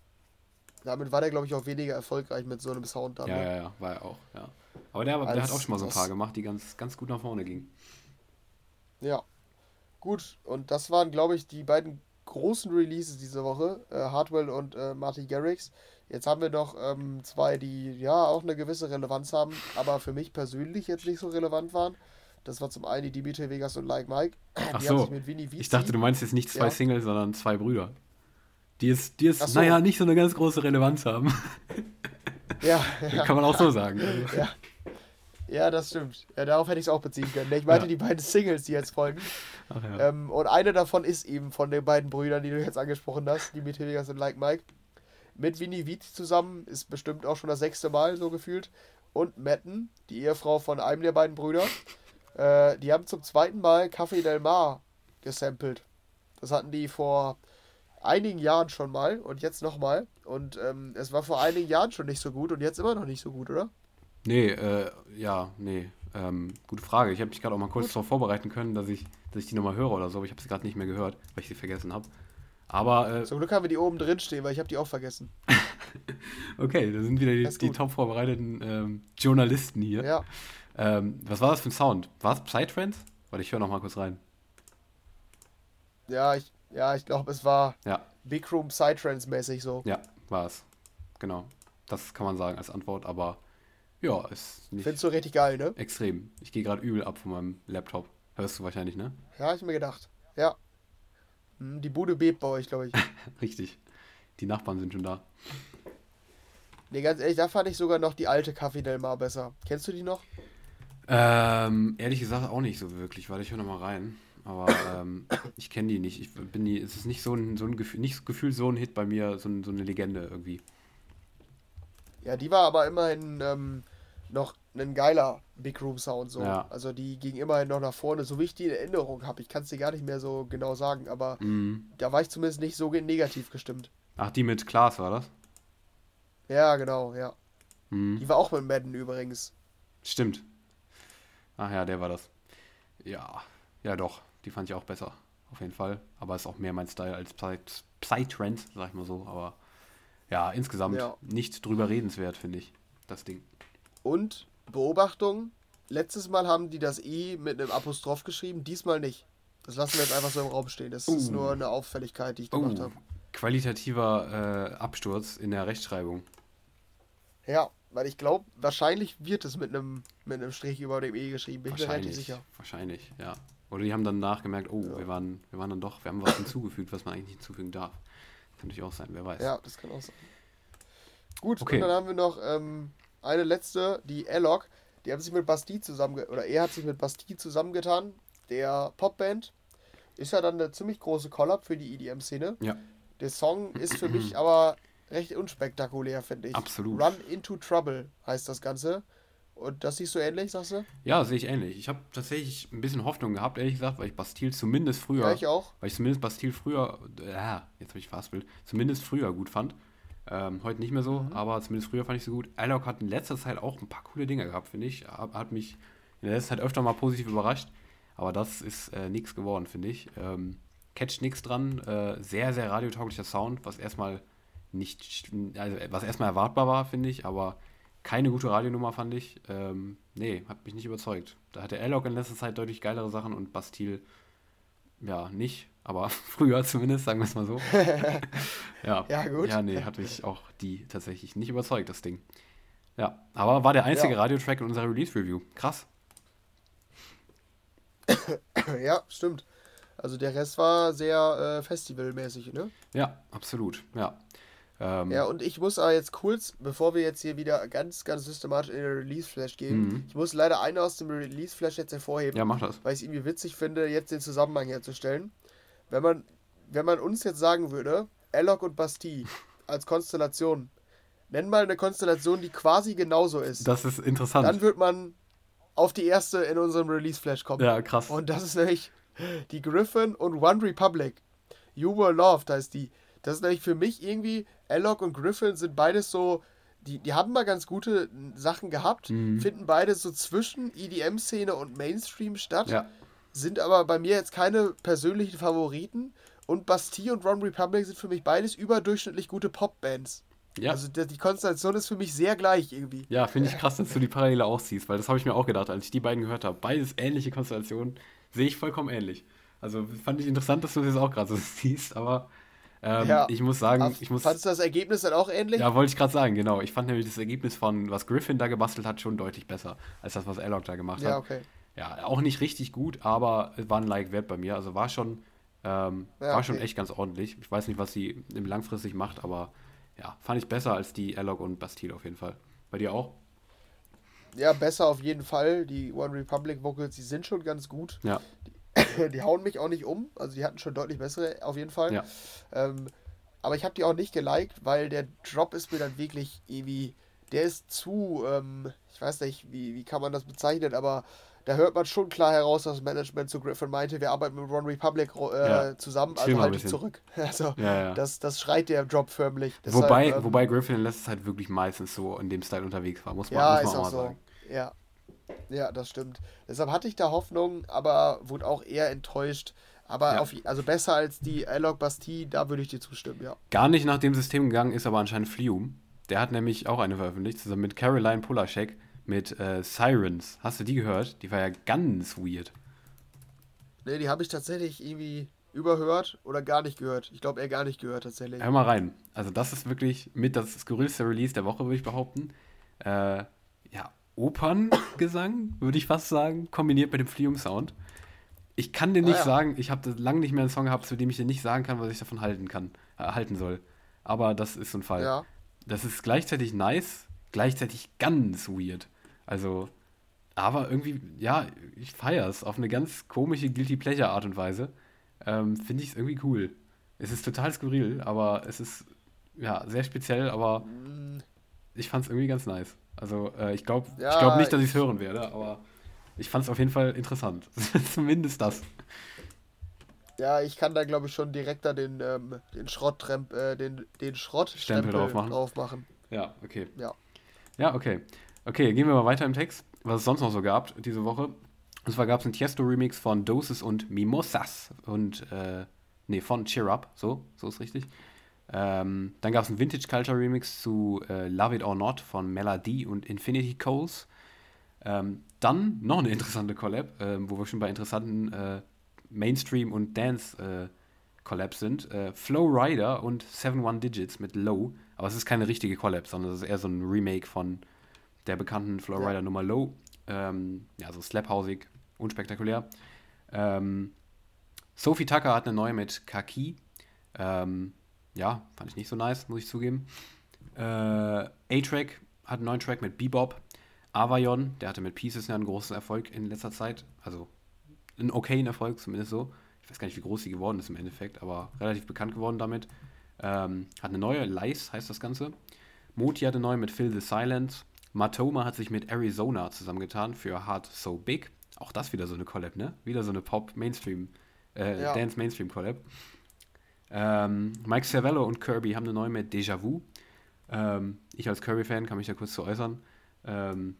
damit war der, glaube ich, auch weniger erfolgreich mit so einem Sound dann. Ja, ne? ja, ja, war er auch, ja. Aber der, der hat auch schon mal so ein paar gemacht, die ganz, ganz gut nach vorne gingen. Ja. Gut, und das waren, glaube ich, die beiden großen Releases diese Woche, äh, Hardwell und äh, Marty Garrix. Jetzt haben wir noch ähm, zwei, die ja auch eine gewisse Relevanz haben, aber für mich persönlich jetzt nicht so relevant waren. Das war zum einen die Dimitri Vegas und Like Mike. Die Ach haben so, sich mit Vinny Ich dachte, du meinst jetzt nicht zwei Ja. Singles, sondern zwei Brüder. Die jetzt, die jetzt so. naja, nicht so eine ganz große Relevanz haben. Ja, ja, Kann man auch so sagen. Also, ja. ja, das stimmt. Ja, darauf hätte ich es auch beziehen können. Ich meinte Ja. die beiden Singles, die jetzt folgen. Ach ja. Ähm, und eine davon ist eben von den beiden Brüdern, die du jetzt angesprochen hast, Dimitri Vegas und Like Mike. Mit Vinny Vici zusammen, ist bestimmt auch schon das sechste Mal so gefühlt. Und Metten, die Ehefrau von einem der beiden Brüder. Äh, die haben zum zweiten Mal Café Del Mar gesampelt. Das hatten die vor einigen Jahren schon mal und jetzt nochmal. Und ähm, es war vor einigen Jahren schon nicht so gut und jetzt immer noch nicht so gut, oder? Nee, äh, ja, nee. Ähm, gute Frage. Ich habe mich gerade auch mal kurz darauf vorbereiten können, dass ich, dass ich die nochmal höre oder so, aber ich habe sie gerade nicht mehr gehört, weil ich sie vergessen habe. Aber, äh, Zum Glück haben wir die oben drin stehen, weil ich habe die auch vergessen. okay, da sind wieder die, die top vorbereiteten ähm, Journalisten hier. Ja. Ähm, was war das für ein Sound? War es Psytrance? Warte, ich höre nochmal kurz rein. Ja, ich, ja, ich glaube, es war Ja, Big Room Psytrance mäßig so. ja, war es. Genau. Das kann man sagen als Antwort, aber ja, ist nicht Findest du richtig geil, ne? extrem. Ich gehe gerade übel ab von meinem Laptop. Hörst du wahrscheinlich, ne? Ja, hab ich mir gedacht. Ja. Hm, Die Bude bebt bei euch, glaube ich. Richtig. Die Nachbarn sind schon da. Nee, ganz ehrlich, da fand ich sogar noch die alte Café Del Mar besser. Kennst du die noch? Ähm, ehrlich gesagt auch nicht so wirklich. Warte, ich höre nochmal rein. Aber ähm, ich kenne die nicht. Ich bin die, es ist nicht so ein, so ein Gefühl, nicht gefühlt so ein Hit bei mir, so, ein, so eine Legende irgendwie. Ja, die war aber immerhin ähm, noch ein geiler Big Room Sound so. Ja. Also die ging immerhin noch nach vorne, so wie ich die in Erinnerung habe. Ich kann es dir gar nicht mehr so genau sagen, aber Mhm. da war ich zumindest nicht so negativ gestimmt. Ach, die mit Klaas war das? Ja, genau, ja. Mhm. Die war auch mit Madden übrigens. Stimmt. Ach ja, der war das. Ja, ja doch. Die fand ich auch besser. Auf jeden Fall. Aber ist auch mehr mein Style als Psy- Psytrance, sag ich mal so. Aber ja, insgesamt Ja. nicht drüber redenswert, finde ich. Das Ding. Und Beobachtung, letztes Mal haben die das I mit einem Apostroph geschrieben, diesmal nicht. Das lassen wir jetzt einfach so im Raum stehen. Das ist Uh. nur eine Auffälligkeit, die ich gemacht Oh, habe. qualitativer äh, Absturz in der Rechtschreibung. Ja, weil ich glaube, wahrscheinlich wird es mit einem, mit einem Strich über dem E geschrieben, bin ich mir relativ Wahrscheinlich, sicher. wahrscheinlich, ja. Oder die haben dann nachgemerkt, oh, wir, waren, wir waren dann doch, wir haben was hinzugefügt, was man eigentlich nicht hinzufügen darf. Kann natürlich auch sein, wer weiß. Ja, das kann auch sein. Gut, Okay. und dann haben wir noch ähm, eine letzte, die Alok. Die haben sich mit Bastille zusammen, oder er hat sich mit Bastille zusammengetan, der Popband. Ist ja dann eine ziemlich große Collab für die EDM-Szene. Ja. Der Song ist für mich aber recht unspektakulär, finde ich. Absolut. Run into Trouble heißt das Ganze. Und das siehst du ähnlich, sagst du? Ja, sehe ich ähnlich. Ich habe tatsächlich ein bisschen Hoffnung gehabt, ehrlich gesagt, weil ich Bastille zumindest früher, Ja, ich auch. weil ich zumindest Bastille früher, äh, jetzt habe ich Fastbild, zumindest früher gut fand. Ähm, heute nicht mehr so, Mhm. aber zumindest früher fand ich so gut. Alok hat in letzter Zeit auch ein paar coole Dinge gehabt, finde ich. Hat, mich in der letzten Zeit öfter mal positiv überrascht, aber das ist äh, nichts geworden, finde ich. Ähm, catcht nichts dran, äh, sehr, sehr radiotauglicher Sound, was erstmal nicht, also was erstmal erwartbar war, finde ich, aber keine gute Radionummer, fand ich. Ähm, nee, hat mich nicht überzeugt. Da hatte Alok in letzter Zeit deutlich geilere Sachen und Bastille, ja, nicht, aber früher zumindest, sagen wir es mal so. ja. Ja, gut. Ja, nee, hat mich auch die tatsächlich nicht überzeugt, das Ding. Ja, aber war der einzige Ja. Radiotrack in unserer Release-Review. Krass. ja, stimmt. Also der Rest war sehr äh, festivalmäßig, ne? Ja, absolut. Ja. Ähm, Ja, und ich muss aber jetzt kurz, bevor wir jetzt hier wieder ganz, ganz systematisch in den Release-Flash gehen, Mhm. ich muss leider eine aus dem Release-Flash jetzt hervorheben, ja, mach das. weil ich es irgendwie witzig finde, jetzt den Zusammenhang herzustellen. Wenn man, wenn man uns jetzt sagen würde, Alok und Bastille als Konstellation, nenn mal eine Konstellation, die quasi genauso ist, Das ist interessant. dann wird man auf die erste in unserem Release-Flash kommen. Ja, krass. Und das ist nämlich die Griffin und One Republic. You Were Loved heißt die. Das ist nämlich für mich irgendwie, Alok und Griffin sind beides so, die, die haben mal ganz gute Sachen gehabt, Mhm. finden beides so zwischen EDM-Szene und Mainstream statt, Ja. sind aber bei mir jetzt keine persönlichen Favoriten. Und Bastille und One Republic sind für mich beides überdurchschnittlich gute Popbands. Ja. Also die die Konstellation ist für mich sehr gleich irgendwie. Ja, finde ich krass, dass du die Parallele auch siehst, weil das habe ich mir auch gedacht, als ich die beiden gehört habe. Beides ähnliche Konstellationen, sehe ich vollkommen ähnlich. Also fand ich interessant, dass du das auch gerade so siehst, aber ähm, Ja. ich muss sagen, ich muss. Fandest du das Ergebnis dann auch ähnlich? Ja, wollte ich gerade sagen, genau. Ich fand nämlich das Ergebnis von, was Griffin da gebastelt hat, schon deutlich besser, als das, was Alok da gemacht Ja, hat. okay. Ja, auch nicht richtig gut, aber es war ein Like wert bei mir. Also war schon, ähm, Ja, war schon okay. echt ganz ordentlich. Ich weiß nicht, was sie im langfristig macht, aber ja, fand ich besser als die Alok und Bastille auf jeden Fall. Bei dir auch? Ja, besser auf jeden Fall. Die One Republic Vocals, die sind schon ganz gut. Ja. Die hauen mich auch nicht um. Also die hatten schon deutlich bessere auf jeden Fall. Ja. Ähm, aber ich habe die auch nicht geliked, weil der Drop ist mir dann wirklich irgendwie, der ist zu, ähm, ich weiß nicht, wie, wie kann man das bezeichnen, aber da hört man schon klar heraus, dass das Management zu Griffin meinte, wir arbeiten mit One Republic äh, Ja. zusammen, also halt dich bisschen. zurück. Also Ja, ja. das, das schreit der Drop förmlich. Deshalb, Wobei, ähm, wobei Griffin in letzter Zeit wirklich meistens so in dem Style unterwegs war, muss man, Ja, muss ist man auch auch mal so. sagen. Ja. Ja, das stimmt. Deshalb hatte ich da Hoffnung, aber wurde auch eher enttäuscht. Aber Ja. auf, also besser als die Alok Bastille, da würde ich dir zustimmen, ja. Gar nicht nach dem System gegangen ist aber anscheinend Flium. Der hat nämlich auch eine veröffentlicht, zusammen mit Caroline Polaschek mit äh, Sirens. Hast du die gehört? Die war ja ganz weird. Ne, die habe ich tatsächlich irgendwie überhört oder gar nicht gehört. Ich glaube eher gar nicht gehört tatsächlich. Hör mal rein. Also das ist wirklich mit das skurrilste Release der Woche, würde ich behaupten. Äh, Operngesang, würde ich fast sagen, kombiniert mit dem Flium-Sound. Ich kann dir nicht Ah, ja. sagen, ich habe lange nicht mehr einen Song gehabt, zu dem ich dir nicht sagen kann, was ich davon halten kann, äh, halten soll. Aber das ist so ein Fall. Ja. Das ist gleichzeitig nice, gleichzeitig ganz weird. Also, aber irgendwie, ja, ich feiere es auf eine ganz komische Guilty Pleasure Art und Weise. Ähm, Finde ich es irgendwie cool. Es ist total skurril, aber es ist, ja, sehr speziell, aber Mm, ich fand es irgendwie ganz nice. Also, äh, ich glaube ich Ja, glaub nicht, dass ich es hören werde, aber ich fand es auf jeden Fall interessant. Zumindest das. Ja, ich kann da glaube ich schon direkt da den, ähm, den Schrotttremp, äh, den, den Schrottstempel drauf machen. drauf machen. Ja, okay. Ja. Ja, okay. Okay, gehen wir mal weiter im Text, was es sonst noch so gab diese Woche. Und zwar gab es einen Tiesto-Remix von Doses und Mimosas und, äh, nee, von Cheer Up, so, so ist richtig. Ähm, dann gab es einen Vintage Culture Remix zu äh, Love It or Not von Melody und Infinity Coles. Ähm, dann noch eine interessante Collab, ähm, wo wir schon bei interessanten äh, Mainstream- und Dance-Collabs sind. Äh, Flow Rider und 71 Digits mit Low. Aber es ist keine richtige Collab, sondern es ist eher so ein Remake von der bekannten Flow. Rider Nummer Low. Ähm, ja, so slaphausig, unspektakulär. Ähm, Sophie Tucker hat eine neue mit Kaki. Ähm, ja, fand ich nicht so nice, muss ich zugeben. Äh, A-Track hat einen neuen Track mit Bebop. Avayon, der hatte mit Pieces ja einen großen Erfolg in letzter Zeit. Also einen okayen Erfolg, zumindest so. Ich weiß gar nicht, wie groß sie geworden ist im Endeffekt, aber relativ bekannt geworden damit. Ähm, hat eine neue, Lice heißt das Ganze. Moti hatte neu mit Phil the Silence. Matoma hat sich mit Arizona zusammengetan für Heart So Big. Auch das wieder so eine Collab, ne? Wieder so eine Pop-Mainstream, äh, Ja. Dance-Mainstream-Collab. Ähm, Mike Cervello und Kirby haben eine neue mit Déjà Vu. Ähm, ich als Kirby-Fan kann mich da kurz zu äußern. Ähm,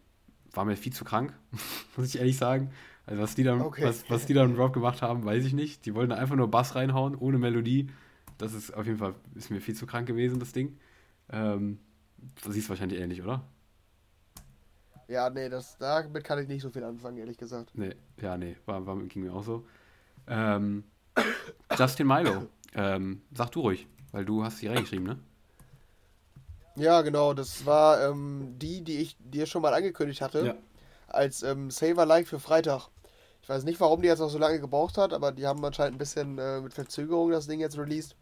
war mir viel zu krank, muss ich ehrlich sagen. Also was die dann, Okay. was, was die da im Drop gemacht haben, weiß ich nicht. Die wollten einfach nur Bass reinhauen, ohne Melodie. Das ist auf jeden Fall, ist mir viel zu krank gewesen, das Ding. Ähm, du siehst wahrscheinlich ähnlich, oder? Ja, nee, das, damit kann ich nicht so viel anfangen, ehrlich gesagt. Nee, ja, nee, war, war, ging mir auch so. Ähm, Justin Milo, ähm, sag du ruhig, weil du hast die reingeschrieben, ne? Ja, genau, das war ähm, die, die ich dir schon mal angekündigt hatte, Ja. als ähm, Saver-like für Freitag. Ich weiß nicht, warum die jetzt noch so lange gebraucht hat, aber die haben anscheinend ein bisschen äh, mit Verzögerung das Ding jetzt released.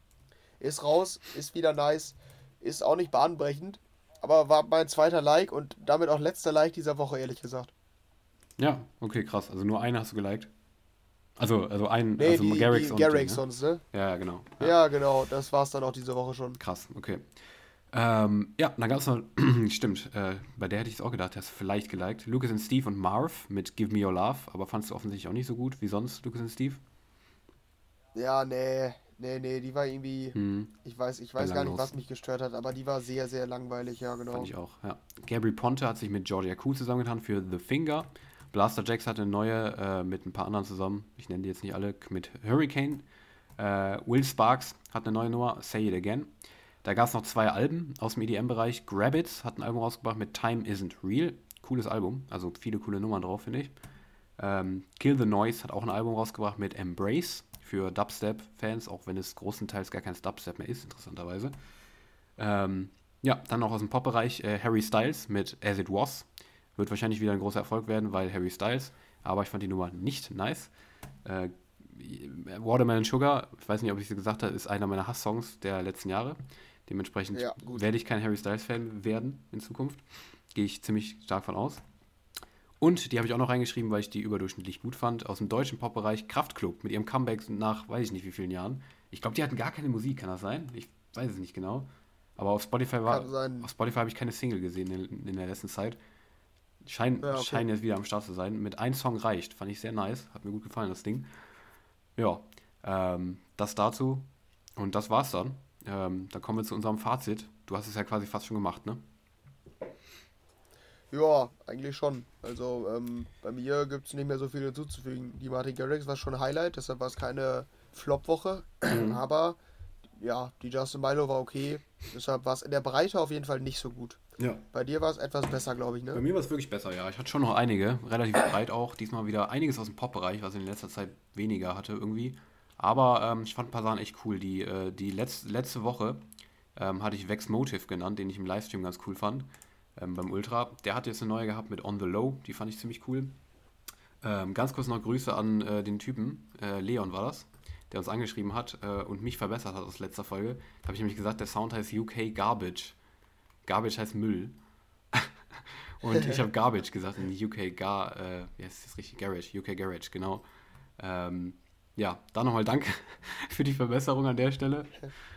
Ist raus, ist wieder nice, ist auch nicht bahnbrechend, aber war mein zweiter Like und damit auch letzter Like dieser Woche, ehrlich gesagt. Ja, okay, krass. Also nur eine hast du geliked. Also, also ein, Nee, also die, Garrix die und Garrix Ding, ne? sonst, ne? Ja, ja, genau. Ja. genau, das war's dann auch diese Woche schon. Krass, okay. Ähm, ja, dann gab es noch, stimmt, äh, bei der hätte ich es auch gedacht, hast vielleicht geliked. Lucas and Steve und Marv mit Give Me Your Love, aber fandest du offensichtlich auch nicht so gut wie sonst, Lucas and Steve? Ja, nee, nee, nee, die war irgendwie, Hm, ich weiß, ich weiß gar nicht, was mich gestört hat, aber die war sehr, sehr langweilig, ja, genau. Fand ich auch, ja. Gabriel Ponte hat sich mit Georgia Koo zusammengetan für The Finger. Blaster Jacks hatte eine neue äh, mit ein paar anderen zusammen. Ich nenne die jetzt nicht alle. Mit Hurricane. Äh, Will Sparks hat eine neue Nummer, Say It Again. Da gab es noch zwei Alben aus dem EDM-Bereich. Grabbits hat ein Album rausgebracht mit Time Isn't Real. Cooles Album, also viele coole Nummern drauf, finde ich. Ähm, Kill the Noise hat auch ein Album rausgebracht mit Embrace für Dubstep-Fans, auch wenn es großenteils gar kein Dubstep mehr ist, interessanterweise. Ähm, ja, dann noch aus dem Pop-Bereich äh, Harry Styles mit As It Was. Wird wahrscheinlich wieder ein großer Erfolg werden, weil Harry Styles. Aber ich fand die Nummer nicht nice. Äh, Watermelon Sugar, ich weiß nicht, ob ich es gesagt habe, ist einer meiner Hasssongs der letzten Jahre. Dementsprechend Ja, werde ich kein Harry Styles-Fan werden in Zukunft. Gehe ich ziemlich stark von aus. Und die habe ich auch noch reingeschrieben, weil ich die überdurchschnittlich gut fand. Aus dem deutschen Pop-Bereich Kraftklub mit ihrem Comeback nach weiß ich nicht wie vielen Jahren. Ich glaube, die hatten gar keine Musik, kann das sein? Ich weiß es nicht genau. Aber auf Spotify war, auf Spotify habe ich keine Single gesehen in, in der letzten Zeit. Schein, Ja, okay. Scheinen jetzt wieder am Start zu sein. Mit einem Song reicht. Fand ich sehr nice. Hat mir gut gefallen, das Ding. Ja, ähm, das dazu. Und das war's dann. Ähm, dann kommen wir zu unserem Fazit. Du hast es ja quasi fast schon gemacht, ne? Ja, eigentlich schon. Also ähm, bei mir gibt es nicht mehr so viel hinzuzufügen. Die Martin Garrix war schon ein Highlight, deshalb war es keine Flop-Woche. Aber ja, die Justin Milo war okay. Deshalb war es in der Breite auf jeden Fall nicht so gut. Ja. Bei dir war es etwas besser, glaube ich, Bei ne? mir war es wirklich besser, ja. Ich hatte schon noch einige, relativ breit auch. Diesmal wieder einiges aus dem Pop-Bereich, was ich in letzter Zeit weniger hatte irgendwie. Aber ähm, ich fand ein paar Sachen echt cool. Die, äh, die letz letzte Woche ähm, hatte ich Vex Motive genannt, den ich im Livestream ganz cool fand. Ähm, beim Ultra. Der hat jetzt eine neue gehabt mit On the Low, die fand ich ziemlich cool. Ähm, ganz kurz noch Grüße an äh, den Typen, äh, Leon war das, der uns angeschrieben hat äh, und mich verbessert hat aus letzter Folge. Da habe ich nämlich gesagt, der Sound heißt UK Garbage. Garbage heißt Müll. und ich habe Garbage gesagt in UK Gar, äh, wie heißt das richtig? Garage, UK Garage, genau. Ähm, ja, da nochmal danke für die Verbesserung an der Stelle.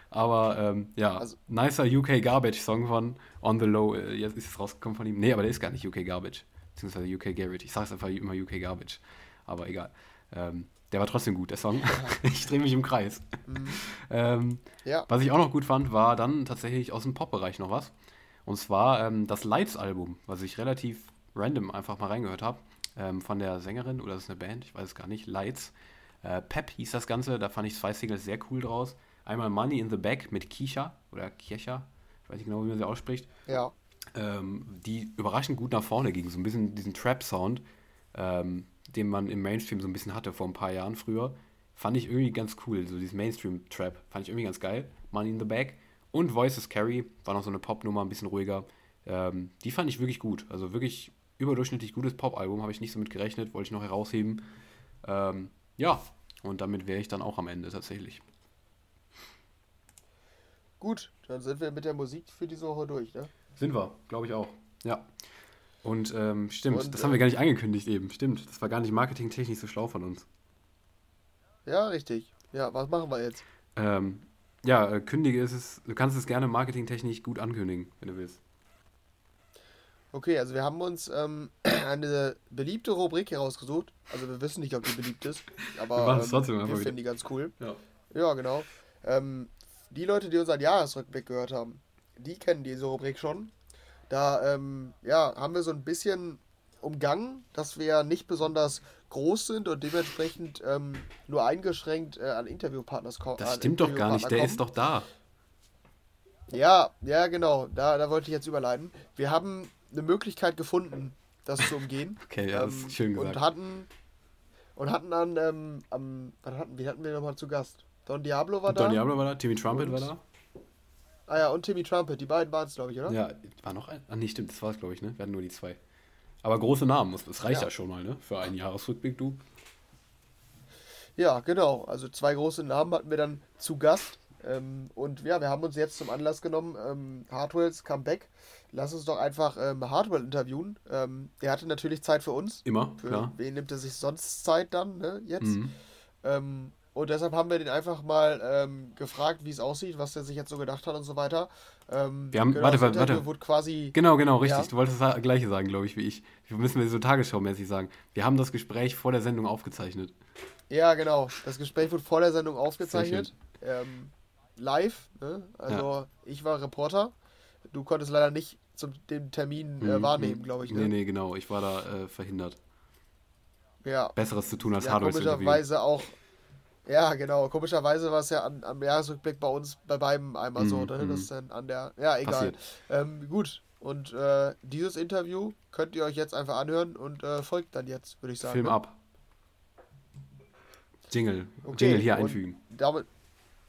Aber ähm, ja, Also- nicer UK Garbage Song von On the Low. Äh, jetzt ist es rausgekommen von ihm. Nee, aber der ist gar nicht UK Garbage. Beziehungsweise UK Garage. Ich sage es einfach immer UK Garbage. Aber egal. Ähm, der war trotzdem gut, der Song. ich drehe mich im Kreis. Mhm. Ähm, Ja, was ich auch noch gut fand, war dann tatsächlich aus dem Pop-Bereich noch was. Und zwar ähm, das Lights-Album, was ich relativ random einfach mal reingehört habe. Ähm, von der Sängerin, oder das ist eine Band, ich weiß es gar nicht, Lights. Äh, Pep hieß das Ganze, da fand ich zwei Singles sehr cool draus. Einmal Money in the Bag mit Kisha oder Kiesha, ich weiß nicht genau, wie man sie ausspricht ja. ähm, die überraschend gut nach vorne ging. So ein bisschen diesen Trap-Sound, ähm, den man im Mainstream so ein bisschen hatte vor ein paar Jahren früher. Fand ich irgendwie ganz cool. So dieses Mainstream-Trap fand ich irgendwie ganz geil. Money in the Bag. Und Voices Carry war noch so eine Pop-Nummer, ein bisschen ruhiger. Ähm, die fand ich wirklich gut. Also wirklich überdurchschnittlich gutes Pop-Album. Habe ich nicht so mit gerechnet, wollte ich noch herausheben. Ähm, ja, und damit wäre ich dann auch am Ende tatsächlich. Gut, dann sind wir mit der Musik für diese Woche durch, ne? Sind wir, glaube ich auch. Ja. Und ähm, stimmt, Und, das haben wir äh, gar nicht angekündigt eben. Stimmt, das war gar nicht marketingtechnisch so schlau von uns. Ja, richtig. Ja, was machen wir jetzt? Ähm, ja, äh, kündige ist es, du kannst es gerne marketingtechnisch gut ankündigen, wenn du willst. Okay, also wir haben uns ähm, eine beliebte Rubrik herausgesucht. Also wir wissen nicht, ob die beliebt ist, aber Wir ähm, trotzdem wir finden die ganz cool. Ja. Ja, genau. Ähm, die Leute, die unseren Jahresrückblick gehört haben, die kennen diese Rubrik schon. Da ähm, ja, haben wir so ein bisschen umgangen, dass wir nicht besonders groß sind und dementsprechend ähm, nur eingeschränkt äh, an Interviewpartners kommen. Das stimmt doch gar nicht, der ist doch da. Ja, ja, genau. Da, da wollte ich jetzt überleiten. Wir haben eine Möglichkeit gefunden, das zu umgehen. Okay, ja, das ist schön gesagt. Und hatten, und hatten dann, ähm, am, was hatten, wie hatten wir nochmal zu Gast? Don Diablo war da. Don Diablo war da, Timmy Trumpet Und- war da. Ah ja, und Timmy Trumpet. Die beiden waren es, glaube ich, oder? Ja, war noch ein. Ah, nee, stimmt, das war es, glaube ich, ne? Wir hatten nur die zwei. Aber große Namen, das- reicht ja, Ja. schon mal, ne? Für einen Jahresrückblick, du. Ja, genau. Also zwei große Namen hatten wir dann zu Gast. Ähm, und ja, wir haben uns jetzt zum Anlass genommen, ähm, Hardwells Comeback. Lass uns doch einfach ähm, Hardwell interviewen. Ähm, der hatte natürlich Zeit für uns. Immer, Für klar. wen nimmt er sich sonst Zeit dann, ne, jetzt? Mhm. Ähm, Und deshalb haben wir den einfach mal ähm, gefragt, wie es aussieht, was er sich jetzt so gedacht hat und so weiter. Ähm, wir haben, genau, warte, warte, warte. Wurde quasi, genau, genau, richtig. Ja. Du wolltest das gleiche sagen, glaube ich, wie ich. Wir müssen wir so tagesschaumäßig sagen. Wir haben das Gespräch vor der Sendung aufgezeichnet. Ja, genau. Das Gespräch wurde vor der Sendung aufgezeichnet. Ähm, live. Ne? Also ja. ich war Reporter. Du konntest leider nicht zum dem Termin äh, mhm, wahrnehmen, mhm. glaube ich. Ne? Nee, nee, genau. Ich war da äh, verhindert. Ja. Besseres zu tun als ja, Hardware Komischerweise auch. Ja, genau. Komischerweise war es ja an, am Jahresrückblick bei uns bei beiden einmal so, ne? Mm. Das ist dann an der. Ja, egal. Ähm, gut. Und äh, dieses Interview könnt ihr euch jetzt einfach anhören und äh, folgt dann jetzt, würde ich sagen. Film ne? ab. Jingle. Okay. Jingle hier einfügen. Damit,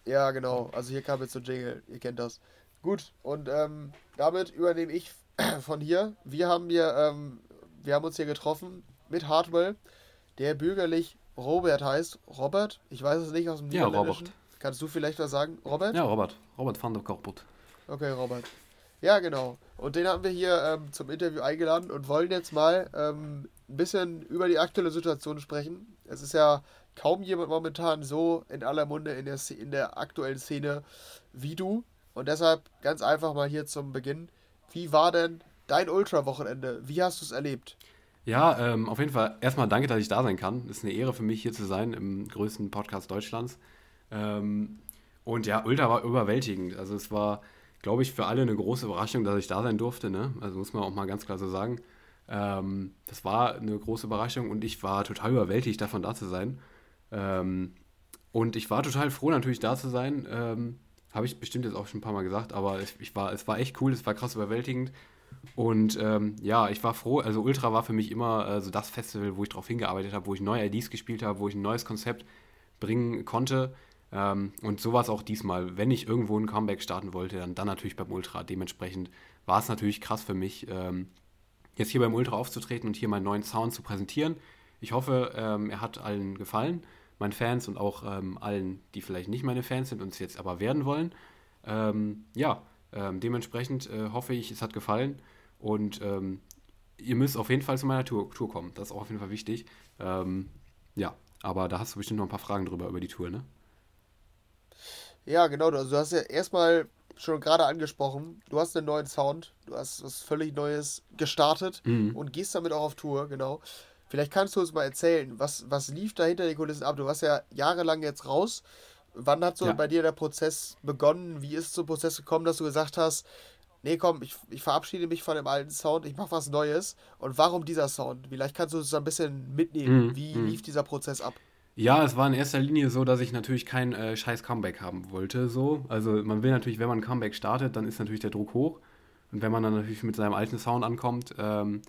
ja, genau. Also hier kam jetzt so Jingle. Ihr kennt das. Gut. Und ähm, damit übernehme ich von hier. Wir haben hier, ähm, wir haben uns hier getroffen mit Hardwell, der bürgerlich Robert heißt. Robert? Ich weiß es nicht aus dem Ja, Robert. Kannst du vielleicht was sagen? Robert? Ja, Robert. Robert van der Korput. Okay, Robert. Ja, genau. Und den haben wir hier ähm, zum Interview eingeladen und wollen jetzt mal ähm, ein bisschen über die aktuelle Situation sprechen. Es ist ja kaum jemand momentan so in aller Munde in der, in der aktuellen Szene wie du. Und deshalb ganz einfach mal hier zum Beginn. Wie war denn dein Ultra-Wochenende? Wie hast du es erlebt? Ja, ähm, auf jeden Fall erstmal danke, dass ich da sein kann. Es ist eine Ehre für mich, hier zu sein im größten Podcast Deutschlands. Ähm, und ja, Ultra war überwältigend. Also es war, glaube ich, für alle eine große Überraschung, dass ich da sein durfte. Ne? Also muss man auch mal ganz klar so sagen. Ähm, das war eine große Überraschung und ich war total überwältigt, davon da zu sein. Ähm, und ich war total froh, natürlich da zu sein. Ähm, Habe ich bestimmt jetzt auch schon ein paar Mal gesagt, aber ich, ich war, es war echt cool, es war krass überwältigend. Und ähm, ja, ich war froh. Also Ultra war für mich immer äh, so das Festival, wo ich darauf hingearbeitet habe, wo ich neue IDs gespielt habe, wo ich ein neues Konzept bringen konnte. Ähm, und so war es auch diesmal. Wenn ich irgendwo ein Comeback starten wollte, dann, dann natürlich beim Ultra. Dementsprechend war es natürlich krass für mich, ähm, jetzt hier beim Ultra aufzutreten und hier meinen neuen Sound zu präsentieren. Ich hoffe, ähm, er hat allen gefallen, meinen Fans und auch ähm, allen, die vielleicht nicht meine Fans sind und es jetzt aber werden wollen. Ähm, ja, ähm, dementsprechend äh, hoffe ich, es hat gefallen und ähm, ihr müsst auf jeden Fall zu meiner Tour, Tour kommen. Das ist auch auf jeden Fall wichtig. Ähm, ja, aber da hast du bestimmt noch ein paar Fragen drüber über die Tour, ne? Ja, genau. Also du hast ja erstmal schon gerade angesprochen, du hast einen neuen Sound, du hast was völlig Neues gestartet mhm. und gehst damit auch auf Tour, genau. Vielleicht kannst du uns mal erzählen, was, was lief da hinter den Kulissen ab? Du warst ja jahrelang jetzt raus Wann hat so ja. bei dir der Prozess begonnen? Wie ist es zum Prozess gekommen, dass du gesagt hast, nee, komm, ich, ich verabschiede mich von dem alten Sound, ich mache was Neues. Und warum dieser Sound? Vielleicht kannst du uns ein bisschen mitnehmen. Mhm. Wie mhm. lief dieser Prozess ab? Ja, es war in erster Linie so, dass ich natürlich kein äh, scheiß Comeback haben wollte. So. Also man will natürlich, wenn man ein Comeback startet, dann ist natürlich der Druck hoch. Und wenn man dann natürlich mit seinem alten Sound ankommt, ähm,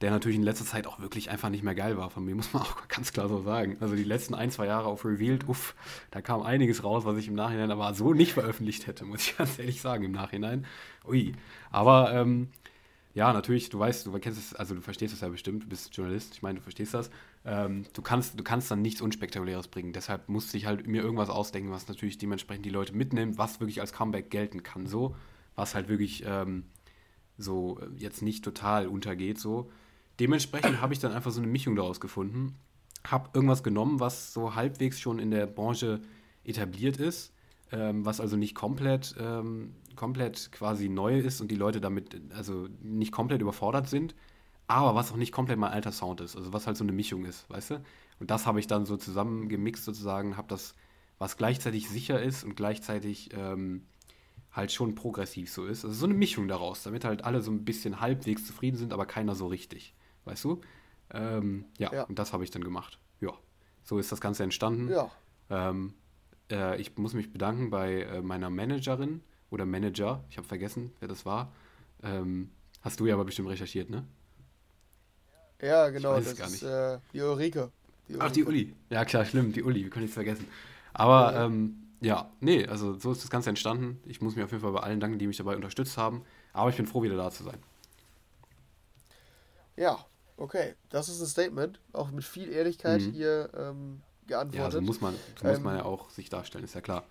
der natürlich in letzter Zeit auch wirklich einfach nicht mehr geil war. Von mir muss man auch ganz klar so sagen. Also die letzten ein, zwei Jahre auf Revealed, uff, da kam einiges raus, was ich im Nachhinein aber so nicht veröffentlicht hätte, muss ich ganz ehrlich sagen, im Nachhinein. Ui. Aber ähm, ja, natürlich, du weißt, du kennst es, also du verstehst es ja bestimmt, du bist Journalist, ich meine, du verstehst das. Ähm, du, kannst, du kannst dann nichts Unspektakuläres bringen. Deshalb musste ich halt mir irgendwas ausdenken, was natürlich dementsprechend die Leute mitnimmt, was wirklich als Comeback gelten kann, so. Was halt wirklich ähm, so äh, jetzt nicht total untergeht, so. Dementsprechend habe ich dann einfach so eine Mischung daraus gefunden. Habe irgendwas genommen, was so halbwegs schon in der Branche etabliert ist, ähm, was also nicht komplett, ähm, komplett quasi neu ist und die Leute damit also nicht komplett überfordert sind, aber was auch nicht komplett mein alter Sound ist, also was halt so eine Mischung ist, weißt du? Und das habe ich dann so zusammen gemixt sozusagen, habe das, was gleichzeitig sicher ist und gleichzeitig ähm, halt schon progressiv so ist. Also so eine Mischung daraus, damit halt alle so ein bisschen halbwegs zufrieden sind, aber keiner so richtig weißt du? Ähm, ja, ja, und das habe ich dann gemacht. Ja, so ist das Ganze entstanden. Ja. Ähm, äh, ich muss mich bedanken bei äh, meiner Managerin oder Manager, ich habe vergessen, wer das war. Ähm, hast du ja aber bestimmt recherchiert, ne? Ja, genau, das ist äh, die Ulrike. die Ulrike. Ach, die Uli. Ja, klar, schlimm, die Uli, wir können nichts vergessen. Aber ja. Ähm, ja, nee, also so ist das Ganze entstanden. Ich muss mich auf jeden Fall bei allen danken, die mich dabei unterstützt haben. Aber ich bin froh, wieder da zu sein. Ja, Okay, das ist ein Statement, auch mit viel Ehrlichkeit mhm. hier ähm, geantwortet. Ja, so muss man, so muss man ähm, ja auch sich darstellen, ist ja klar.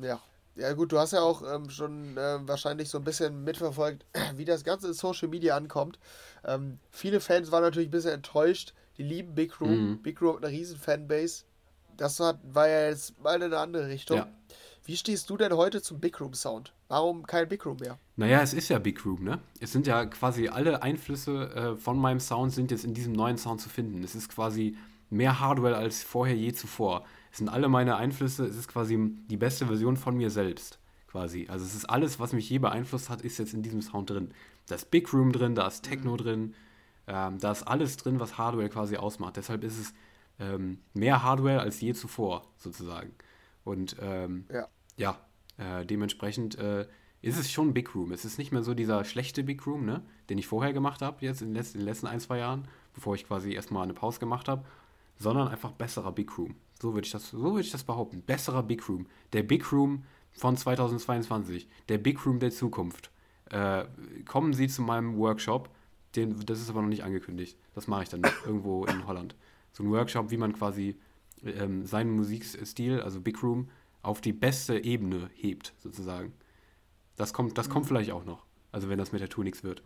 Ja, ja gut, du hast ja auch ähm, schon äh, wahrscheinlich so ein bisschen mitverfolgt, wie das Ganze in Social Media ankommt. Ähm, viele Fans waren natürlich ein bisschen enttäuscht. Die lieben Big Room. Mhm. Big Room hat eine riesen Fanbase. das hat, war ja jetzt mal in eine andere Richtung. Ja. Wie stehst du denn heute zum Big Room Sound? Warum kein Big Room mehr? Naja, es ist ja Big Room, ne? Es sind ja quasi alle Einflüsse äh, von meinem Sound sind jetzt in diesem neuen Sound zu finden. Es ist quasi mehr Hardware als vorher je zuvor. Es sind alle meine Einflüsse, es ist quasi die beste Version von mir selbst. Quasi. Also es ist alles, was mich je beeinflusst hat, ist jetzt in diesem Sound drin. Da ist Big Room drin, da ist Techno mhm. drin, ähm, da ist alles drin, was Hardware quasi ausmacht. Deshalb ist es ähm, mehr Hardware als je zuvor, sozusagen. Und ähm, ja, ja äh, dementsprechend äh, ist es schon Big Room. Es ist nicht mehr so dieser schlechte Big Room, ne, den ich vorher gemacht habe, jetzt in den, letzten, in den letzten ein, zwei Jahren, bevor ich quasi erstmal eine Pause gemacht habe, sondern einfach besserer Big Room. So würde ich, das, so würd ich das behaupten. Besserer Big Room. Der Big Room von 2022. Der Big Room der Zukunft. Äh, kommen Sie zu meinem Workshop. Den, das ist aber noch nicht angekündigt. Das mache ich dann irgendwo in Holland. So ein Workshop, wie man quasi ähm, seinen Musikstil, also Big Room, auf die beste Ebene hebt, sozusagen. Das kommt, das kommt mhm. vielleicht auch noch. Also wenn das mit der Tour nichts wird.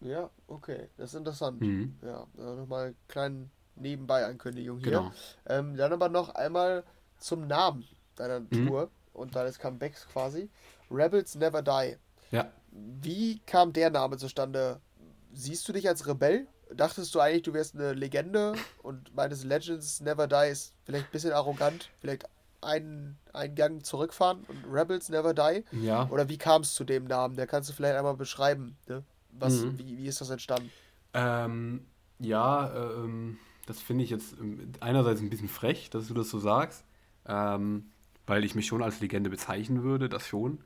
Ja, okay. Das ist interessant. Mhm. Ja, nochmal eine kleine Nebenbei-Ankündigung hier. Genau. Ähm, dann aber noch einmal zum Namen deiner mhm. Tour und deines Comebacks quasi. Rebels Never Die. Ja. Wie kam der Name zustande? Siehst du dich als Rebell? Dachtest du eigentlich, du wärst eine Legende und meines Legends Never Die ist vielleicht ein bisschen arrogant, vielleicht einen, einen Gang zurückfahren und Rebels Never Die? Ja. Oder wie kam es zu dem Namen? Der kannst du vielleicht einmal beschreiben. Ne? Was, mhm. wie, wie ist das entstanden? Ähm, ja, ähm, das finde ich jetzt ähm, einerseits ein bisschen frech, dass du das so sagst. Ähm, weil ich mich schon als Legende bezeichnen würde, das schon.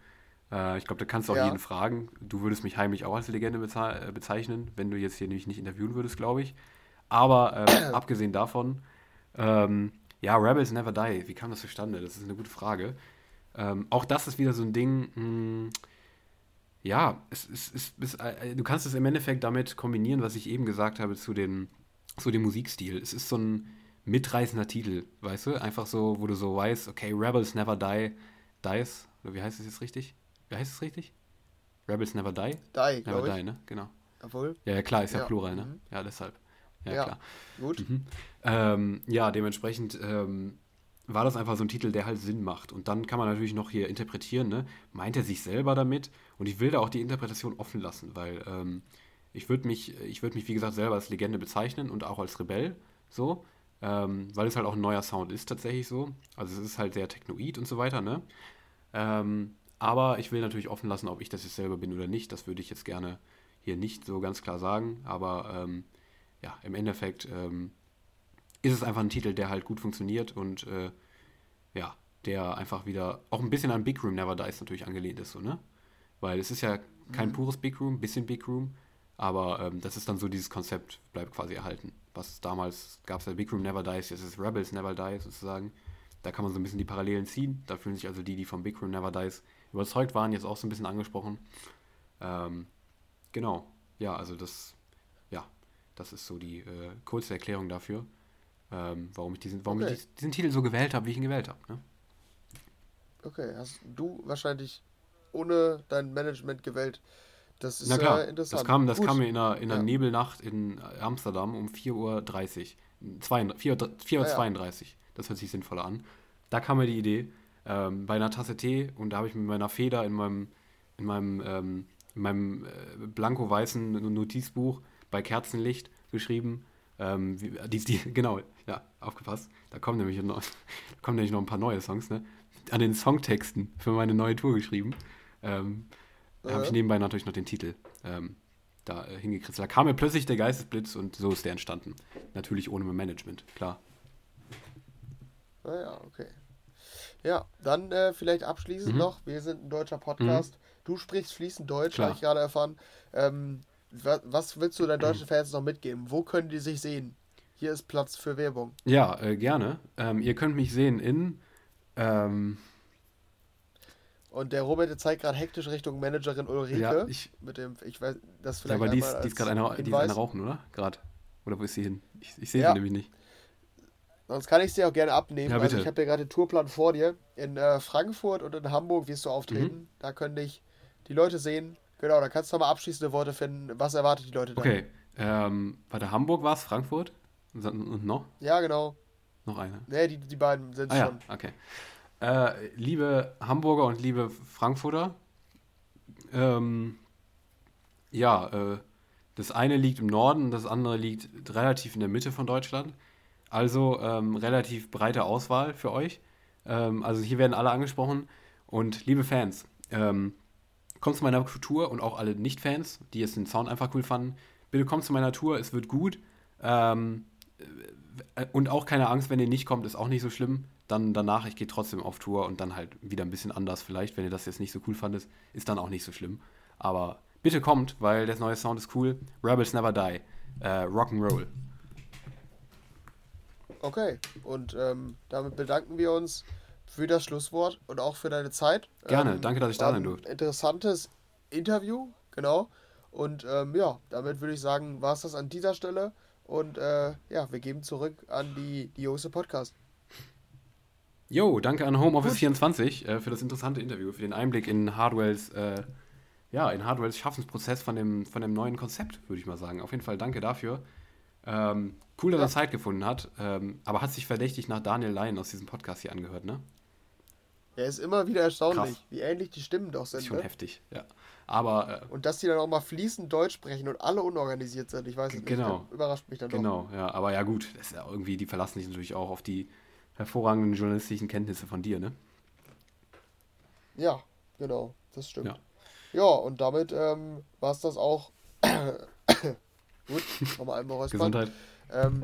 Äh, ich glaube, da kannst du auch ja. jeden fragen. Du würdest mich heimlich auch als Legende äh, bezeichnen, wenn du jetzt hier nicht, nicht interviewen würdest, glaube ich. Aber ähm, abgesehen davon, ähm, ja, Rebels Never Die, wie kam das zustande? Das ist eine gute Frage. Ähm, auch das ist wieder so ein Ding, mh, hm, ja, es, es, es, es, äh, du kannst es im Endeffekt damit kombinieren, was ich eben gesagt habe zu, den, zu dem Musikstil. Es ist so ein, mitreißender Titel, weißt du? Einfach so, wo du so weißt, okay, Rebels Never Die, Dies, oder wie heißt es jetzt richtig? Wie heißt es richtig? Rebels Never Die? Die, Never Die, ne? Genau. Obwohl? Ja, ja, klar, ist ja, ja Plural, ne? Mhm. Ja, deshalb. Ja, ja klar. Gut. Mhm. Ähm, ja, dementsprechend ähm, war das einfach so ein Titel, der halt Sinn macht. Und dann kann man natürlich noch hier interpretieren, ne? Meint er sich selber damit? Und ich will da auch die Interpretation offen lassen, weil ähm, ich würde mich, ich würde mich, wie gesagt, selber als Legende bezeichnen und auch als Rebell. So ähm, weil es halt auch ein neuer Sound ist tatsächlich so. Also es ist halt sehr technoid und so weiter, ne? Ähm, aber ich will natürlich offen lassen, ob ich das jetzt selber bin oder nicht. Das würde ich jetzt gerne hier nicht so ganz klar sagen. Aber ähm, ja, im Endeffekt ähm, ist es einfach ein Titel, der halt gut funktioniert und äh, ja, der einfach wieder auch ein bisschen an Big Room Never Dies natürlich angelehnt ist, so, ne? Weil es ist ja kein mhm. pures Big Room, bisschen Big Room, aber ähm, das ist dann so dieses Konzept, bleibt quasi erhalten was damals gab es ja Big Room Never Dies, jetzt ist Rebels Never Die sozusagen. Da kann man so ein bisschen die Parallelen ziehen. Da fühlen sich also die, die vom Big Room Never Dies überzeugt waren, jetzt auch so ein bisschen angesprochen. Ähm, genau, ja, also das, ja, das ist so die äh, kurze Erklärung dafür, ähm, warum ich diesen, warum okay. ich diesen Titel so gewählt habe, wie ich ihn gewählt habe. Ne? Okay, hast du wahrscheinlich ohne dein Management gewählt, das ist Na klar, äh, interessant. Das kam, das kam mir in einer, in einer ja. Nebelnacht in Amsterdam um 4.30 Uhr. 4.32 Uhr. Ja. Das hört sich sinnvoller an. Da kam mir die Idee, ähm, bei einer Tasse Tee und da habe ich mit meiner Feder in meinem, in meinem, ähm, in meinem äh, blanko-weißen Notizbuch bei Kerzenlicht geschrieben. Ähm, die, die, genau, ja, aufgepasst. Da kommen nämlich noch, kommen nämlich noch ein paar neue Songs, ne? An den Songtexten für meine neue Tour geschrieben. Ähm, da habe ich nebenbei natürlich noch den Titel ähm, da äh, hingekritzelt. Da kam mir plötzlich der Geistesblitz und so ist der entstanden. Natürlich ohne Management, klar. Ah ja, okay. Ja, dann äh, vielleicht abschließend mhm. noch, wir sind ein deutscher Podcast. Mhm. Du sprichst fließend Deutsch, habe ich gerade erfahren. Ähm, was, was, willst du deinen deutschen Fans noch mitgeben? Wo können die sich sehen? Hier ist Platz für Werbung. Ja, äh, gerne. Ähm, ihr könnt mich sehen in ähm, und der Robert der zeigt gerade hektisch Richtung Managerin Ulrike. Ja, ich, mit dem, ich weiß, das vielleicht. Ja, aber die ist, die ist gerade eine, eine rauchen, oder? Gerade. Oder wo ist sie hin? Ich, ich sehe ja. sie nämlich nicht. Sonst kann ich sie auch gerne abnehmen. Ja, also ich habe ja gerade den Tourplan vor dir. In äh, Frankfurt und in Hamburg wirst du auftreten. Mhm. Da können dich die Leute sehen. Genau, da kannst du mal abschließende Worte finden. Was erwartet die Leute da? Okay. Ähm, warte, Hamburg war es, Frankfurt? Und noch? Ja, genau. Noch eine? Nee, die, die beiden sind ah, schon. Ja, okay. Äh, liebe Hamburger und liebe Frankfurter, ähm, ja, äh, das eine liegt im Norden, das andere liegt relativ in der Mitte von Deutschland. Also ähm, relativ breite Auswahl für euch. Ähm, also hier werden alle angesprochen. Und liebe Fans, ähm, kommt zu meiner Tour und auch alle Nicht-Fans, die jetzt den Sound einfach cool fanden, bitte kommt zu meiner Tour, es wird gut. Ähm, äh, und auch keine Angst, wenn ihr nicht kommt, ist auch nicht so schlimm. Dann danach, ich gehe trotzdem auf Tour und dann halt wieder ein bisschen anders vielleicht, wenn ihr das jetzt nicht so cool fandet, ist dann auch nicht so schlimm. Aber bitte kommt, weil der neue Sound ist cool. Rebels Never Die. Äh, Rock'n'Roll. Okay, und ähm, damit bedanken wir uns für das Schlusswort und auch für deine Zeit. Gerne, ähm, danke, dass ich da sein durfte. Interessantes Interview, genau. Und ähm, ja, damit würde ich sagen, war es das an dieser Stelle. Und äh, ja, wir geben zurück an die, die Jose Podcast. Jo, danke an Homeoffice24 äh, für das interessante Interview, für den Einblick in Hardwells, äh, ja, in Hardwells Schaffensprozess von dem, von dem neuen Konzept, würde ich mal sagen. Auf jeden Fall danke dafür. Ähm, cool, dass ja. er Zeit gefunden hat, ähm, aber hat sich verdächtig nach Daniel Lyon aus diesem Podcast hier angehört, ne? Er ist immer wieder erstaunlich, Krass. wie ähnlich die Stimmen doch sind. Das ist schon ne? heftig, ja. Aber, äh, und dass die dann auch mal fließend Deutsch sprechen und alle unorganisiert sind, ich weiß es genau, nicht, überrascht mich dann genau, doch. Genau, ja, aber ja gut, das ist ja irgendwie, die verlassen sich natürlich auch auf die hervorragenden journalistischen Kenntnisse von dir, ne? Ja, genau, das stimmt. Ja, ja und damit ähm, war es das auch. Gut, nochmal einmal räuspern. Gesundheit. Ähm,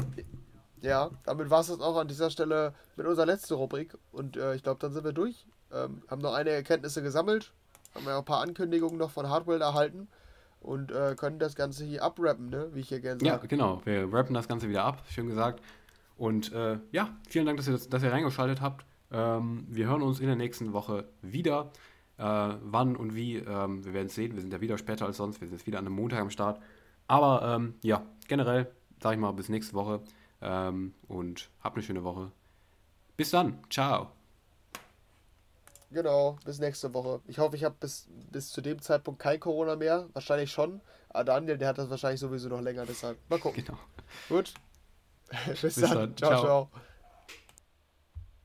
ja, damit war es das auch an dieser Stelle mit unserer letzten Rubrik. Und äh, ich glaube, dann sind wir durch. Ähm, haben noch einige Erkenntnisse gesammelt. Haben ja ein paar Ankündigungen noch von Hardware erhalten. Und äh, können das Ganze hier abrappen, ne? wie ich hier gerne sage. Ja, genau. Wir rappen das Ganze wieder ab, schön gesagt. Und äh, ja, vielen Dank, dass ihr, dass ihr reingeschaltet habt. Ähm, wir hören uns in der nächsten Woche wieder. Äh, wann und wie, ähm, wir werden es sehen. Wir sind ja wieder später als sonst. Wir sind jetzt wieder an einem Montag am Start. Aber ähm, ja, generell sage ich mal bis nächste Woche ähm, und habt eine schöne Woche. Bis dann. Ciao. Genau, bis nächste Woche. Ich hoffe, ich habe bis, bis zu dem Zeitpunkt kein Corona mehr. Wahrscheinlich schon. Aber Daniel, der hat das wahrscheinlich sowieso noch länger, deshalb. Mal gucken. Genau. Gut. bis, bis, dann. dann. ciao. ciao. ciao.